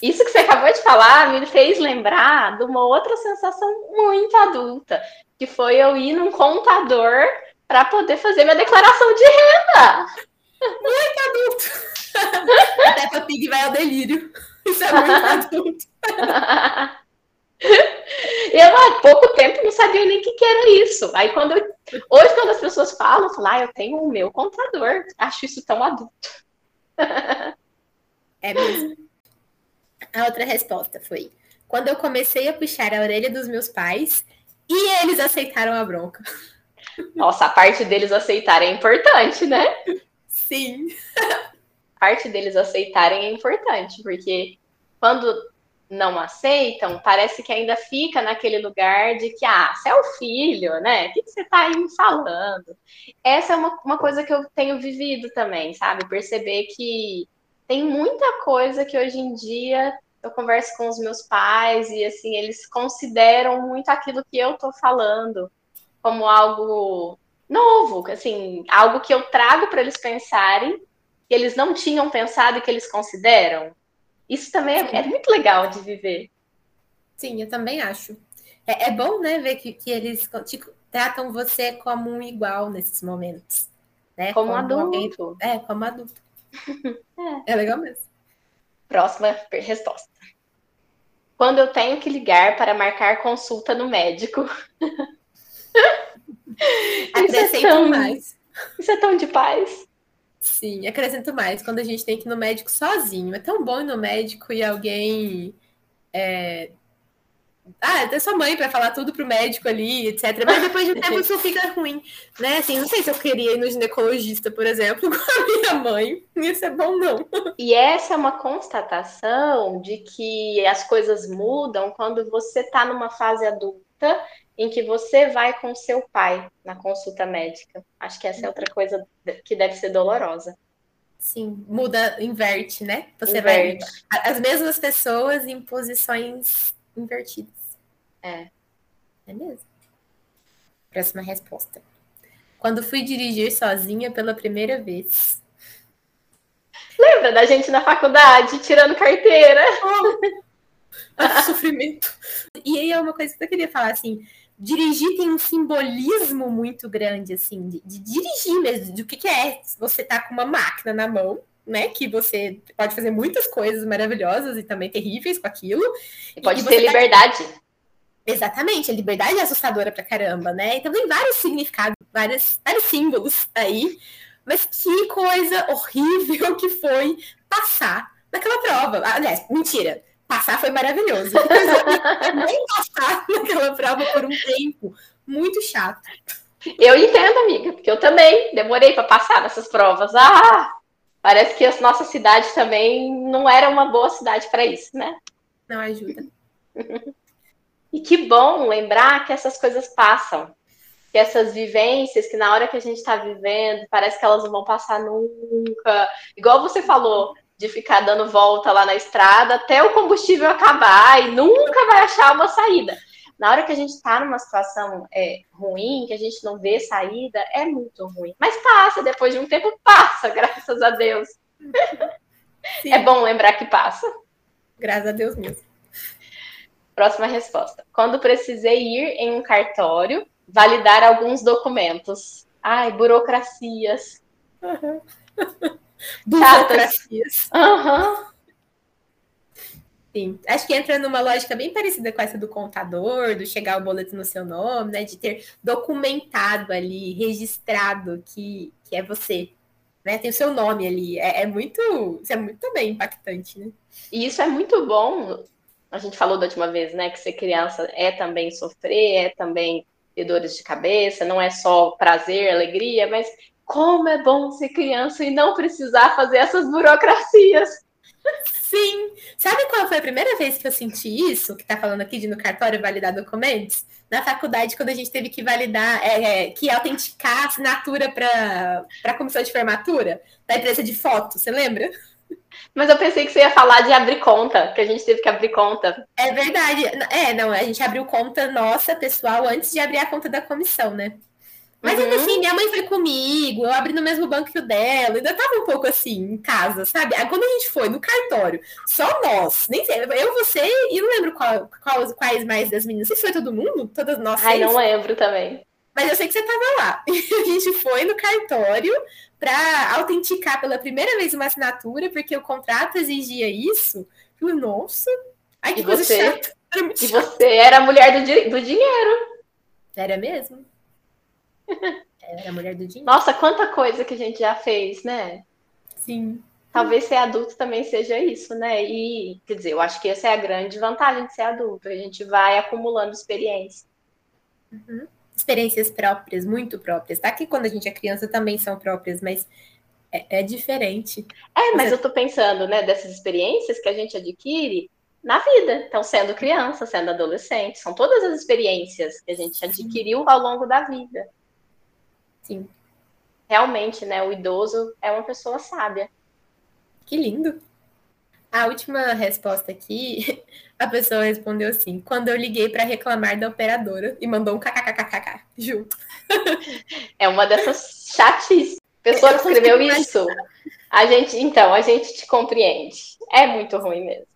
Isso que você acabou de falar me fez lembrar de uma outra sensação muito adulta, que foi eu ir num contador para poder fazer minha declaração de renda. Muito adulto. A Peppa Pig vai ao delírio. Isso é muito adulto. Eu há pouco tempo não sabia nem o que, que, era isso. Aí quando eu... hoje quando as pessoas falam, eu falo, ah, eu tenho o meu contador. Acho isso tão adulto. É mesmo. A outra resposta foi: quando eu comecei a puxar a orelha dos meus pais e eles aceitaram a bronca. Nossa, a parte deles aceitarem é importante, né? Sim. Parte deles aceitarem é importante, porque quando não aceitam, parece que ainda fica naquele lugar de que, ah, você é o filho, né? O que, você tá aí me falando? Essa é uma, uma coisa que eu tenho vivido também, sabe? Perceber que tem muita coisa que hoje em dia eu converso com os meus pais e assim, eles consideram muito aquilo que eu tô falando como algo novo, assim, algo que eu trago para eles pensarem, que eles não tinham pensado e que eles consideram. Isso também é, é muito legal de viver. Sim, eu também acho. É, é bom, né, ver que, que eles tratam você como um igual nesses momentos. Né? Como, como adulto. Alguém, é, como adulto. é. é legal mesmo. Próxima resposta. Quando eu tenho que ligar para marcar consulta no médico. Acrescento isso é tão, mais. Isso é tão de paz. Sim, acrescento mais. Quando a gente tem que ir no médico sozinho. É tão bom ir no médico e alguém é, ah, até sua mãe para falar tudo pro médico ali, etc. Mas depois de um tempo isso fica ruim, né? Assim, não sei se eu queria ir no ginecologista, por exemplo, com a minha mãe. Isso é bom, não. E essa é uma constatação de que as coisas mudam quando você está numa fase adulta em que você vai com seu pai na consulta médica. Acho que essa é outra coisa que deve ser dolorosa. Sim, muda, inverte, né? Você inverte. vai as mesmas pessoas em posições invertidas. É. É mesmo. Próxima resposta. Quando fui dirigir sozinha pela primeira vez. Lembra da gente na faculdade tirando carteira? Oh, sofrimento. E aí é uma coisa que eu queria falar assim. Dirigir tem um simbolismo muito grande, assim, de, de dirigir mesmo, do que, que é você tá com uma máquina na mão, né? Que você pode fazer muitas coisas maravilhosas e também terríveis com aquilo. E pode e ter tá... liberdade. Exatamente, a liberdade é assustadora pra caramba, né? Então tem vários significados, vários, vários símbolos aí. Mas que coisa horrível que foi passar naquela prova. Aliás, mentira. Passar foi maravilhoso. Nem passar naquela prova por um tempo. Muito chato. Eu entendo, amiga, porque eu também demorei para passar nessas provas. Ah, Parece que a nossa cidade também não era uma boa cidade para isso, né? Não ajuda. e que bom lembrar que essas coisas passam. Que essas vivências, que na hora que a gente está vivendo, parece que elas não vão passar nunca. Igual você falou, de ficar dando volta lá na estrada até o combustível acabar e nunca vai achar uma saída na hora que a gente está numa situação é, ruim, que a gente não vê saída, é muito ruim. Mas passa, depois de um tempo passa, graças a Deus. Sim. É bom lembrar que passa. Graças a Deus mesmo. Próxima resposta. Quando precisei ir em um cartório validar alguns documentos. Ai, burocracias. Uhum. burocracias. Aham. Uhum. Sim, acho que entra numa lógica bem parecida com essa do contador, do chegar o boleto no seu nome, né? De ter documentado ali, registrado que, que é você, né? Tem o seu nome ali. É, é muito, isso é muito também impactante, né? E isso é muito bom. A gente falou da última vez, né? Que ser criança é também sofrer, é também ter dores de cabeça, não é só prazer, alegria, mas como é bom ser criança e não precisar fazer essas burocracias. Sim. Sabe qual foi a primeira vez que eu senti isso? Que tá falando aqui de no cartório validar documentos? Na faculdade, quando a gente teve que validar, é, é, que autenticar a assinatura para a comissão de formatura da empresa de foto, você lembra? Mas eu pensei que você ia falar de abrir conta, que a gente teve que abrir conta. É verdade. É, não, a gente abriu conta nossa, pessoal, antes de abrir a conta da comissão, né? Mas uhum. ainda assim, minha mãe foi comigo, eu abri no mesmo banco que o dela, ainda tava um pouco assim, em casa, sabe? Aí quando a gente foi no cartório, só nós, nem sei, eu, você e não lembro qual, qual, quais mais das meninas. Não sei se foi todo mundo, todas nós. Ai, não lembro também. Mas eu sei que você tava lá. E a gente foi no cartório para autenticar pela primeira vez uma assinatura, porque o contrato exigia isso. Eu falei, nossa, ai que e coisa você, chata. e você era a mulher do, di do dinheiro. Era mesmo? Era a mulher do dinheiro. Nossa, quanta coisa que a gente já fez, né? Sim. Talvez ser adulto também seja isso, né? E, quer dizer, eu acho que essa é a grande vantagem de ser adulto. A gente vai acumulando experiência. Uhum. Experiências próprias, muito próprias. Tá que quando a gente é criança também são próprias, mas é, é diferente. É, mas Você... eu tô pensando, né, dessas experiências que a gente adquire na vida. Então, sendo criança, sendo adolescente, são todas as experiências que a gente adquiriu ao longo da vida. Sim. Realmente, né? O idoso é uma pessoa sábia. Que lindo. A última resposta aqui, a pessoa respondeu assim: quando eu liguei para reclamar da operadora e mandou um kkkk junto. É uma dessas chatices. Pessoa que escreveu isso. A gente, então, a gente te compreende. É muito ruim mesmo.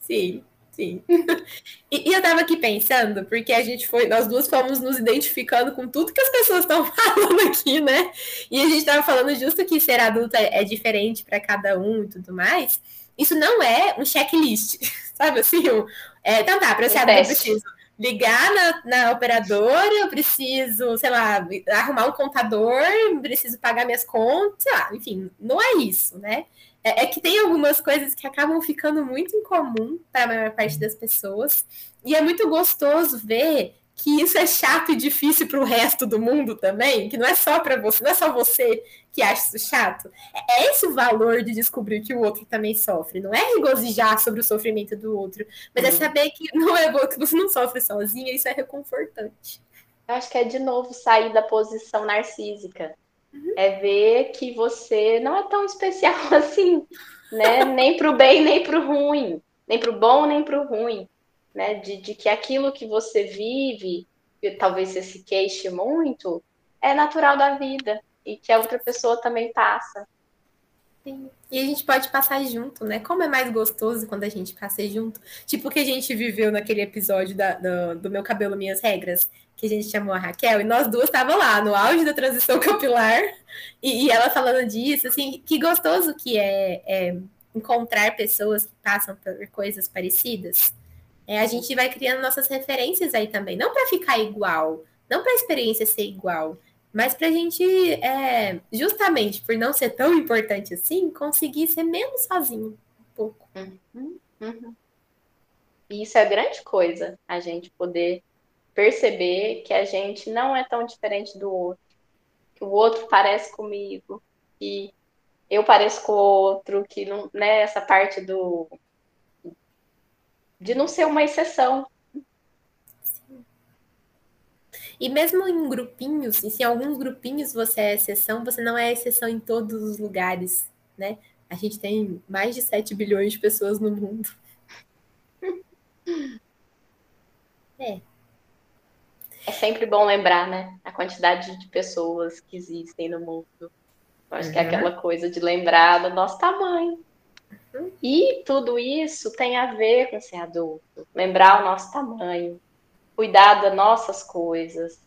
Sim. Sim. E, e, eu tava aqui pensando, porque a gente foi, nós duas fomos nos identificando com tudo que as pessoas estão falando aqui, né? E a gente tava falando justo que ser adulta é diferente para cada um e tudo mais. Isso não é um checklist, sabe assim? Um, é, então tá, para ser adulta eu preciso ligar na, na operadora, eu preciso, sei lá, arrumar um contador, preciso pagar minhas contas, sei lá, enfim, não é isso, né? É, é, que tem algumas coisas que acabam ficando muito em comum para a maior parte das pessoas. E é muito gostoso ver que isso é chato e difícil para o resto do mundo também, que não é só para você, não é só você que acha isso chato. É, é esse o valor de descobrir que o outro também sofre. Não é regozijar sobre o sofrimento do outro, mas é uhum. é saber que não é que você não sofre sozinha, isso é reconfortante. Eu acho que é de novo sair da posição narcísica. Uhum. É ver que você não é tão especial assim, né? nem para o bem, nem para o ruim, nem para o bom, nem para o ruim, né? De, de que aquilo que você vive, que talvez você se queixe muito, é natural da vida e que a outra pessoa também passa. Sim. E a gente pode passar junto, né? Como é mais gostoso quando a gente passa junto. Tipo o que a gente viveu naquele episódio da, do, do Meu Cabelo Minhas Regras, que a gente chamou a Raquel, e nós duas estávamos lá, no auge da transição capilar, e, e, ela falando disso, assim, que gostoso que é, é encontrar pessoas que passam por coisas parecidas. É, a gente vai criando nossas referências aí também, não para ficar igual, não para a experiência ser igual, mas para a gente, é, justamente por não ser tão importante assim, conseguir ser menos sozinho um pouco. Uhum, uhum. E isso é grande coisa, a gente poder perceber que a gente não é tão diferente do outro, que o outro parece comigo, que eu pareço com o outro, que não, né, essa parte do de não ser uma exceção, e mesmo em grupinhos, e se em alguns grupinhos você é exceção, você não é exceção em todos os lugares, né? A gente tem mais de 7 bilhões de pessoas no mundo. É. É sempre bom lembrar, né? A quantidade de pessoas que existem no mundo. Eu acho uhum. que é uhum. aquela coisa de lembrar do nosso tamanho. E tudo isso tem a ver com ser adulto. Lembrar o nosso tamanho, cuidar das nossas coisas,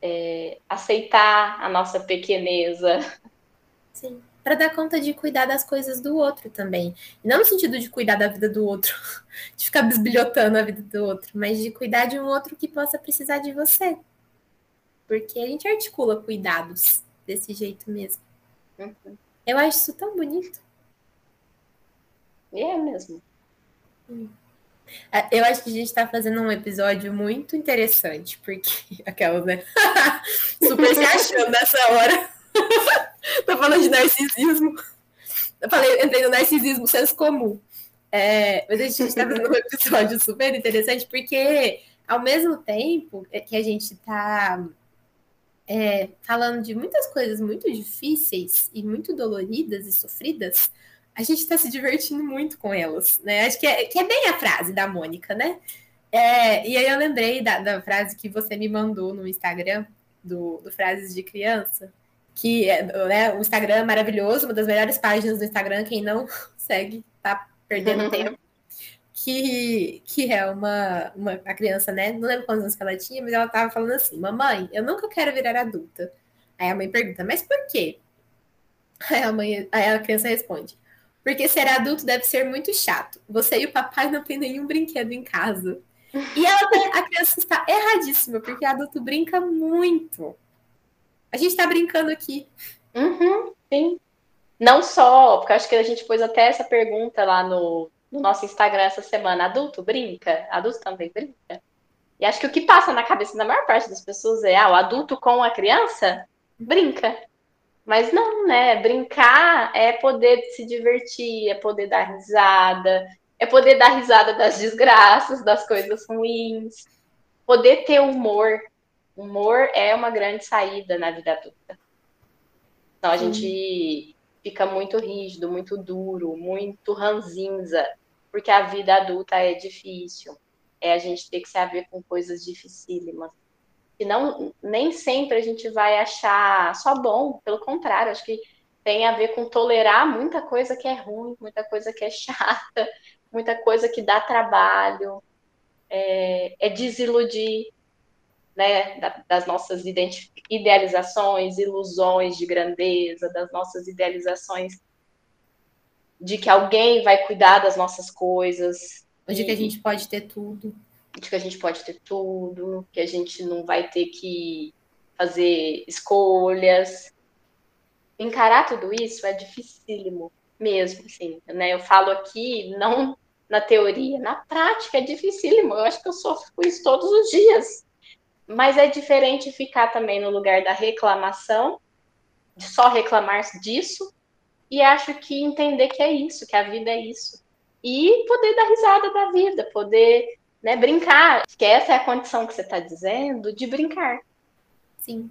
é, aceitar a nossa pequeneza. Sim, para dar conta de cuidar das coisas do outro também. Não no sentido de cuidar da vida do outro, de ficar bisbilhotando a vida do outro, mas de cuidar de um outro que possa precisar de você. Porque a gente articula cuidados desse jeito mesmo. Uhum. Eu acho isso tão bonito. E é mesmo. É, eu acho que a gente está fazendo um episódio muito interessante, porque aquelas, né? Super se achando nessa hora. Tô falando de narcisismo. Eu falei, entrei no narcisismo senso comum. É, mas a gente está fazendo um episódio super interessante, porque ao mesmo tempo que a gente está é, falando de muitas coisas muito difíceis e muito doloridas e sofridas, a gente está se divertindo muito com elas, né? Acho que é, que é bem a frase da Mônica, né? É, e aí eu lembrei da, da, frase que você me mandou no Instagram, do, do Frases de Criança, que é né, o Instagram é maravilhoso, uma das melhores páginas do Instagram, quem não segue tá perdendo uhum. tempo. Que, que é uma, uma a criança, né? Não lembro quantos anos que ela tinha, mas ela tava falando assim: Mamãe, eu nunca quero virar adulta. Aí a mãe pergunta, mas por quê? Aí a, mãe, aí a criança responde: porque ser adulto deve ser muito chato. Você e o papai não têm nenhum brinquedo em casa. E ela, tá, a criança está erradíssima, porque adulto brinca muito. A gente está brincando aqui. Uhum, sim. Não só, porque acho que a gente pôs até essa pergunta lá no, no nosso Instagram essa semana. Adulto brinca? Adulto também brinca? E acho que o que passa na cabeça da maior parte das pessoas é: ah, o adulto com a criança brinca. Mas não, né? Brincar é poder se divertir, é poder dar risada, é poder dar risada das desgraças, das coisas ruins, poder ter humor. Humor é uma grande saída na vida adulta. Então a gente fica muito rígido, muito duro, muito ranzinza, porque a vida adulta é difícil. É a gente ter que se haver com coisas dificílimas. E não, nem sempre a gente vai achar só bom, pelo contrário, acho que tem a ver com tolerar muita coisa que é ruim, muita coisa que é chata, muita coisa que dá trabalho, é, é desiludir né, das nossas idealizações, ilusões de grandeza, das nossas idealizações de que alguém vai cuidar das nossas coisas. De que a gente pode ter tudo. De que a gente pode ter tudo, que a gente não vai ter que fazer escolhas. Encarar tudo isso é dificílimo mesmo, assim, né? Eu falo aqui não na teoria, na prática é dificílimo. Eu acho que eu sofro isso todos os dias. Mas é diferente ficar também no lugar da reclamação, de só reclamar disso, e acho que entender que é isso, que a vida é isso. E poder dar risada da vida, poder né, brincar. Que essa é a condição que você está dizendo de brincar. Sim.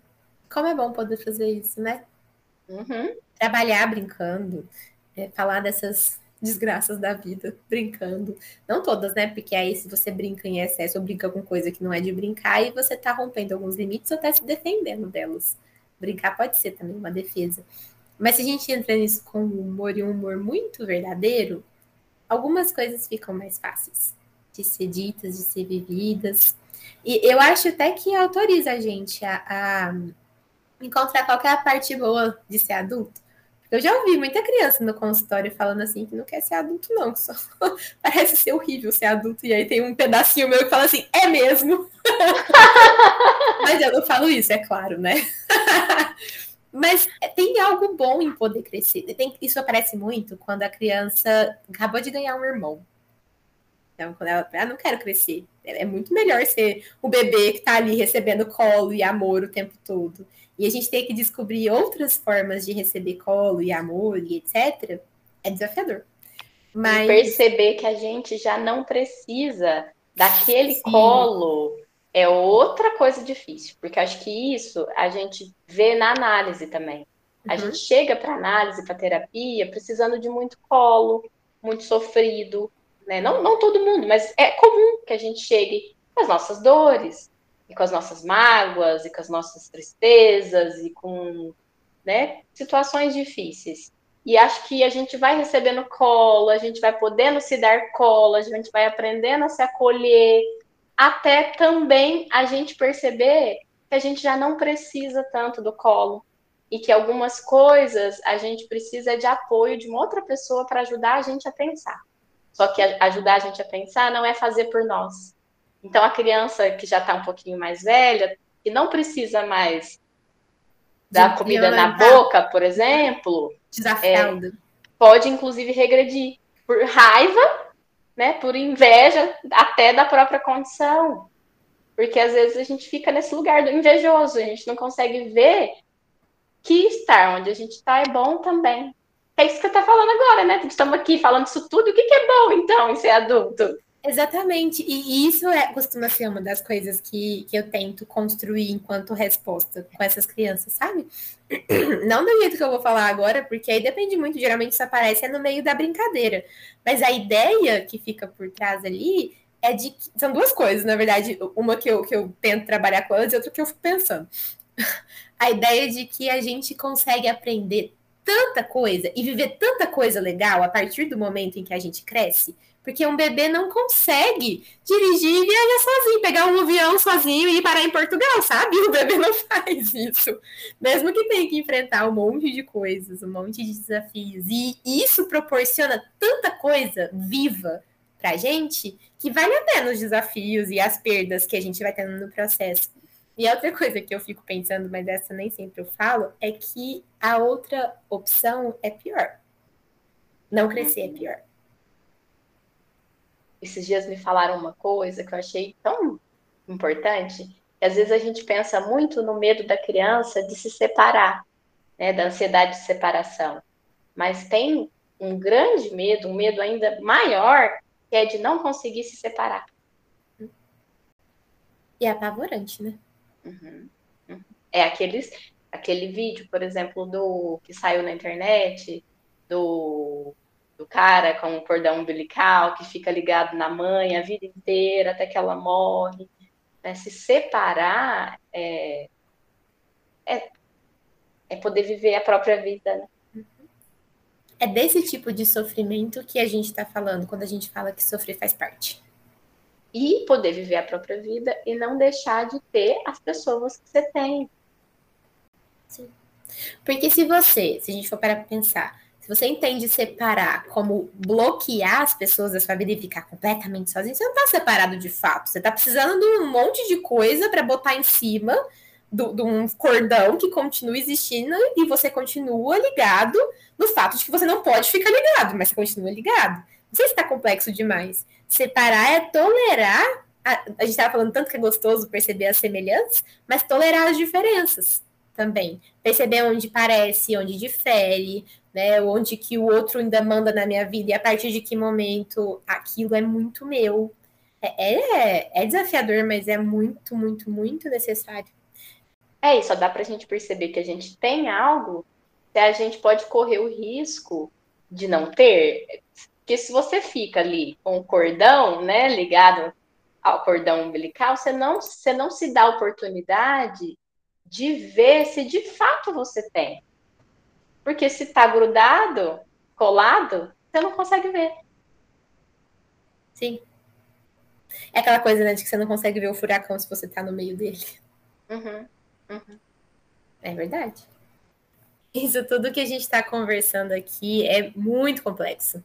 Como é bom poder fazer isso, né? Uhum. Trabalhar brincando, é, falar dessas desgraças da vida, brincando. Não todas, né? Porque aí se você brinca em excesso ou brinca com coisa que não é de brincar, e você tá rompendo alguns limites ou tá se defendendo delas. Brincar pode ser também uma defesa. Mas se a gente entra nisso com humor e um humor muito verdadeiro, algumas coisas ficam mais fáceis de ser ditas, de ser vividas. E eu acho até que autoriza a gente a, a encontrar qual é parte boa de ser adulto. Eu já ouvi muita criança no consultório falando assim que não quer ser adulto, não. Só parece ser horrível ser adulto. E aí tem um pedacinho meu que fala assim, é mesmo. Mas eu não falo isso, é claro, né? Mas tem algo bom em poder crescer. Tem, isso aparece muito quando a criança acabou de ganhar um irmão. Então, quando ela ah, não quero crescer. É muito melhor ser o bebê que está ali recebendo colo e amor o tempo todo e a gente tem que descobrir outras formas de receber colo e amor e etc., é desafiador. Mas... E perceber que a gente já não precisa daquele Sim. colo é outra coisa difícil, porque acho que isso a gente vê na análise também. A uhum. gente chega para análise, para terapia, precisando de muito colo, muito sofrido, né? Não, não todo mundo, mas é comum que a gente chegue com as nossas dores, e com as nossas mágoas, e com as nossas tristezas, e com né, situações difíceis. E acho que a gente vai recebendo colo, a gente vai podendo se dar colo, a gente vai aprendendo a se acolher, até também a gente perceber que a gente já não precisa tanto do colo e que algumas coisas a gente precisa de apoio de uma outra pessoa para ajudar a gente a pensar. Só que ajudar a gente a pensar não é fazer por nós, então, a criança que já está um pouquinho mais velha, que não precisa mais dar comida na boca, por exemplo, é, pode inclusive regredir por raiva, né, por inveja até da própria condição. Porque às vezes a gente fica nesse lugar do invejoso, a gente não consegue ver que estar onde a gente está é bom também. É isso que você está falando agora, né? Estamos aqui falando isso tudo. O que, que é bom, então, em ser adulto? Exatamente, e isso é, costuma ser uma das coisas que, que eu tento construir enquanto resposta com essas crianças, sabe? Não do jeito que eu vou falar agora, porque aí depende muito, geralmente isso aparece é no meio da brincadeira. Mas a ideia que fica por trás ali é de que, são duas coisas, na verdade, uma que eu, que eu tento trabalhar com elas e outra que eu fico pensando. A ideia de que a gente consegue aprender tanta coisa e viver tanta coisa legal a partir do momento em que a gente cresce porque um bebê não consegue dirigir e viajar sozinho, pegar um avião sozinho e ir parar em Portugal, sabe? O bebê não faz isso. Mesmo que tenha que enfrentar um monte de coisas, um monte de desafios. E isso proporciona tanta coisa viva pra gente que vale a pena os desafios e as perdas que a gente vai tendo no processo. E outra coisa que eu fico pensando, mas essa nem sempre eu falo, é que a outra opção é pior. Não crescer é pior esses dias me falaram uma coisa que eu achei tão importante, que às vezes a gente pensa muito no medo da criança de se separar, né, da ansiedade de separação. Mas tem um grande medo, um medo ainda maior, que é de não conseguir se separar. E é apavorante, né? Uhum. uhum. É aqueles Aquele vídeo, por exemplo, do que saiu na internet, do, do cara com o cordão umbilical que fica ligado na mãe a vida inteira até que ela morre. Né? Se separar é, é, é poder viver a própria vida, né? É desse tipo de sofrimento que a gente está falando quando a gente fala que sofrer faz parte. E poder viver a própria vida e não deixar de ter as pessoas que você tem. Sim. Porque se você, se a gente for para pensar, se você entende separar como bloquear as pessoas da sua vida e ficar completamente sozinho, você não está separado de fato. Você está precisando de um monte de coisa para botar em cima de um cordão que continua existindo e você continua ligado no fato de que você não pode ficar ligado, mas continua ligado. Não sei se está complexo demais. Separar é tolerar. A, a gente estava falando tanto que é gostoso perceber as semelhanças, mas tolerar as diferenças também. Perceber onde parece, onde difere, né? Onde que o outro ainda manda na minha vida e a partir de que momento aquilo é muito meu. É, é, é desafiador, mas é muito, muito, muito necessário. É isso, só dá para a gente perceber que a gente tem algo, se a gente pode correr o risco de não ter. Porque se você fica ali com o cordão, né, ligado ao cordão umbilical, você não, você não se dá a oportunidade de ver se de fato você tem. Porque se está grudado, colado, você não consegue ver. Sim. É aquela coisa, né, de que você não consegue ver o furacão se você está no meio dele. Uhum. Uhum. É verdade. Isso tudo que a gente está conversando aqui é muito complexo,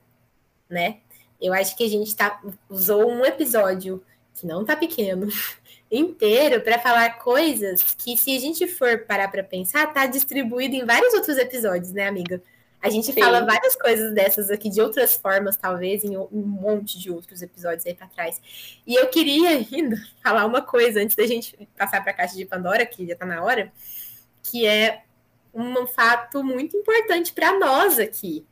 né? Eu acho que a gente tá, usou um episódio que não tá pequeno inteiro para falar coisas que, se a gente for parar para pensar, tá distribuído em vários outros episódios, né, amiga? A gente Sim. fala várias coisas dessas aqui de outras formas, talvez, em um monte de outros episódios aí para trás. E eu queria ainda falar uma coisa antes da gente passar para a caixa de Pandora, que já está na hora, que é um fato muito importante para nós aqui.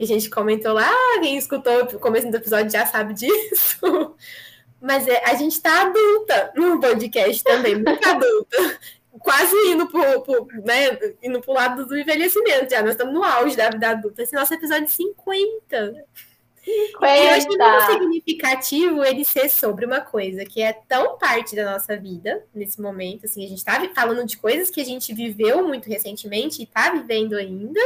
A gente comentou lá, quem escutou o começo do episódio já sabe disso. Mas é, a gente está adulta no podcast também, muito adulta quase indo pro, pro, né, indo pro lado do envelhecimento já. Nós estamos no auge da vida adulta. Esse nosso episódio 50. 50. E eu acho muito significativo ele ser sobre uma coisa que é tão parte da nossa vida nesse momento. Assim, a gente está falando de coisas que a gente viveu muito recentemente e está vivendo ainda.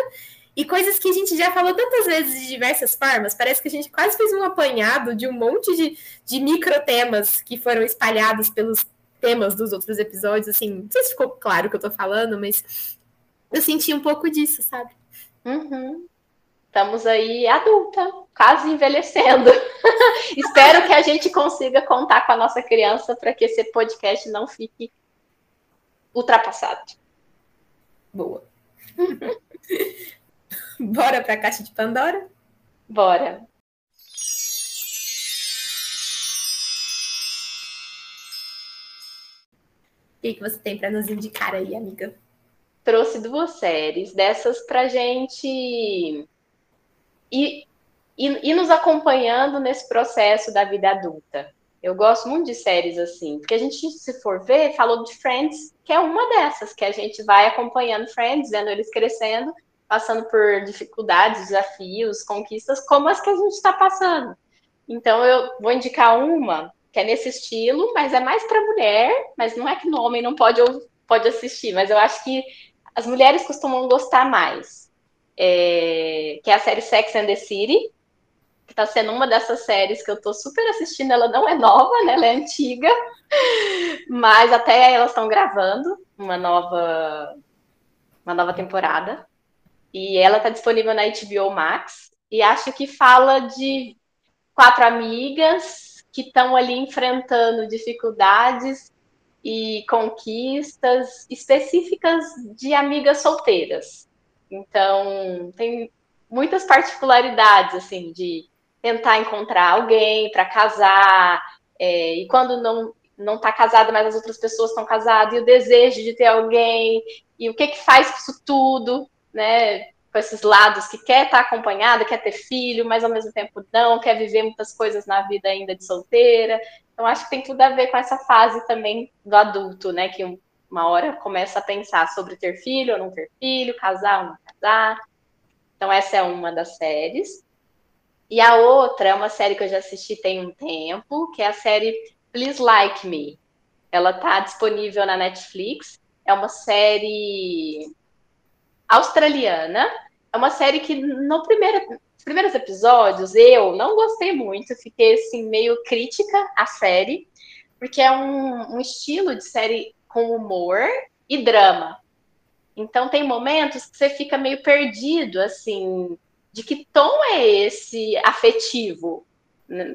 E coisas que a gente já falou tantas vezes de diversas formas. Parece que a gente quase fez um apanhado de um monte de, de micro temas que foram espalhados pelos temas dos outros episódios, assim, não sei se ficou claro o que eu tô falando, mas eu senti um pouco disso, sabe? Uhum. Estamos aí adulta, quase envelhecendo. Espero que a gente consiga contar com a nossa criança para que esse podcast não fique ultrapassado. Boa. Bora para a caixa de Pandora? Bora. O que, que você tem para nos indicar aí, amiga? Trouxe duas séries dessas para gente ir, ir, ir nos acompanhando nesse processo da vida adulta. Eu gosto muito de séries assim, porque a gente, se for ver, falou de Friends, que é uma dessas, que a gente vai acompanhando Friends, vendo eles crescendo, passando por dificuldades, desafios, conquistas, como as que a gente está passando. Então, eu vou indicar uma que é nesse estilo, mas é mais para mulher, mas não é que no homem não pode, pode assistir, mas eu acho que as mulheres costumam gostar mais. É, que é a série Sex and the City, que está sendo uma dessas séries que eu estou super assistindo. Ela não é nova, né? Ela é antiga, mas até elas estão gravando uma nova, uma nova temporada. E ela está disponível na HBO Max. E acho que fala de quatro amigas que estão ali enfrentando dificuldades e conquistas específicas de amigas solteiras. Então, tem muitas particularidades, assim, de tentar encontrar alguém para casar, é, e quando não não está casada, mas as outras pessoas estão casadas, e o desejo de ter alguém, e o que que faz isso tudo, né? com esses lados que quer estar acompanhada, quer ter filho, mas ao mesmo tempo não, quer viver muitas coisas na vida ainda de solteira. Então acho que tem tudo a ver com essa fase também do adulto, né? Que Uma hora começa a pensar sobre ter filho ou não ter filho, casar ou não casar. Então, essa é uma das séries. E a outra é uma série que eu já assisti tem um tempo, que é a série Please Like Me. Ela está disponível na Netflix. É uma série australiana. É uma série que no primeiro, primeiros episódios eu não gostei muito, fiquei assim meio crítica à série, porque é um, um estilo de série com humor e drama. Então tem momentos que você fica meio perdido, assim, de que tom é esse afetivo?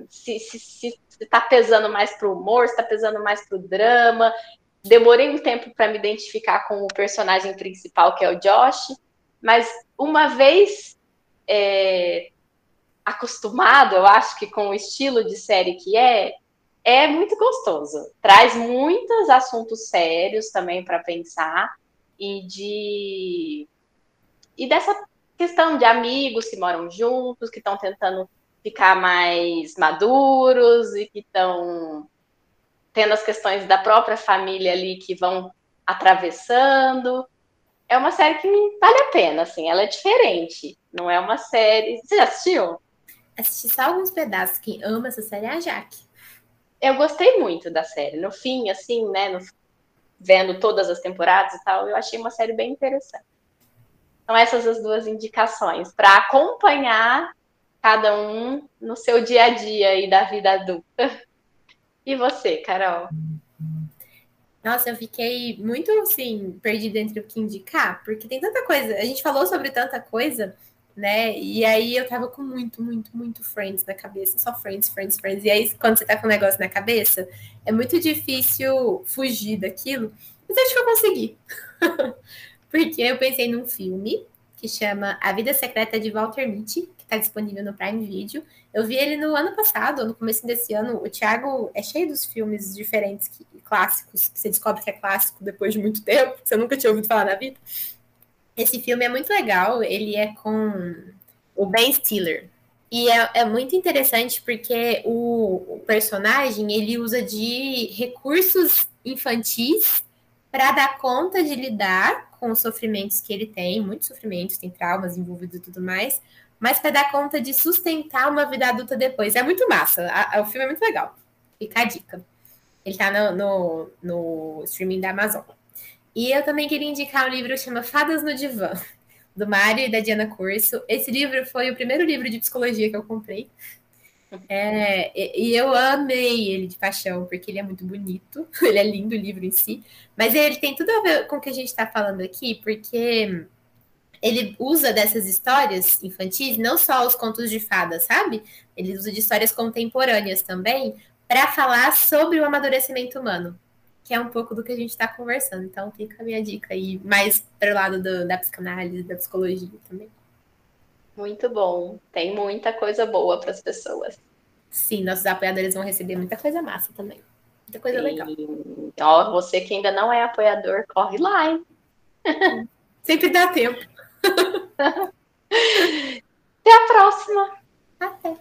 Se, se, se, se tá pesando mais pro humor, se tá pesando mais pro drama. Demorei um tempo para me identificar com o personagem principal, que é o Josh, mas uma vez é, acostumado, eu acho que com o estilo de série que é, é muito gostoso. Traz muitos assuntos sérios também para pensar e de e dessa questão de amigos que moram juntos, que estão tentando ficar mais maduros e que estão tendo as questões da própria família ali que vão atravessando. É uma série que vale a pena, assim, ela é diferente. Não é uma série. Você já assistiu? Assisti só alguns pedaços. Quem ama essa série é a Jaque. Eu gostei muito da série. No fim, assim, né? No... Vendo todas as temporadas e tal, eu achei uma série bem interessante. Então, essas as duas indicações para acompanhar cada um no seu dia a dia aí da vida adulta. E você, Carol? Nossa, eu fiquei muito assim, perdida entre o que indicar, porque tem tanta coisa. A gente falou sobre tanta coisa, né? E aí eu tava com muito, muito, muito Friends na cabeça. Só Friends, Friends, Friends. E aí, quando você tá com um negócio na cabeça, é muito difícil fugir daquilo. Mas acho que eu consegui. porque eu pensei num filme que chama A Vida Secreta de Walter Mitty, está disponível no Prime Video. Eu vi ele no ano passado, no começo desse ano. O Thiago é cheio dos filmes diferentes, que, clássicos, que você descobre que é clássico depois de muito tempo, que você nunca tinha ouvido falar na vida. Esse filme é muito legal, ele é com o Ben Stiller. E é, é muito interessante porque o, o personagem ele usa de recursos infantis para dar conta de lidar com os sofrimentos que ele tem, muitos sofrimentos, tem traumas envolvidos e tudo mais, mas para dar conta de sustentar uma vida adulta depois. É muito massa, a, a, o filme é muito legal. Fica a dica. Ele está no, no, no, streaming da Amazon. E eu também queria indicar um livro que chama Fadas no Divã, do Mário e da Diana Curso. Esse livro foi o primeiro livro de psicologia que eu comprei. É, e eu amei ele de paixão, porque ele é muito bonito, ele é lindo o livro em si, mas ele tem tudo a ver com o que a gente está falando aqui, porque ele usa dessas histórias infantis, não só os contos de fadas, sabe? Ele usa de histórias contemporâneas também, para falar sobre o amadurecimento humano, que é um pouco do que a gente está conversando. Então, fica a minha dica aí, mais para o lado do, da psicanálise, da psicologia também. Muito bom. Tem muita coisa boa para as pessoas. Sim, nossos apoiadores vão receber muita coisa massa também. Muita coisa Sim. legal. Ó, você que ainda não é apoiador, corre lá, hein? Sempre dá tempo. Até a próxima. Até.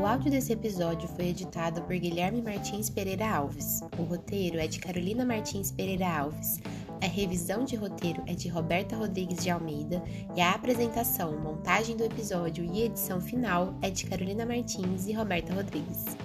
O áudio desse episódio foi editado por Guilherme Martins Pereira Alves. O roteiro é de Carolina Martins Pereira Alves. A revisão de roteiro é de Roberta Rodrigues de Almeida e a apresentação, montagem do episódio e edição final é de Carolina Martins e Roberta Rodrigues.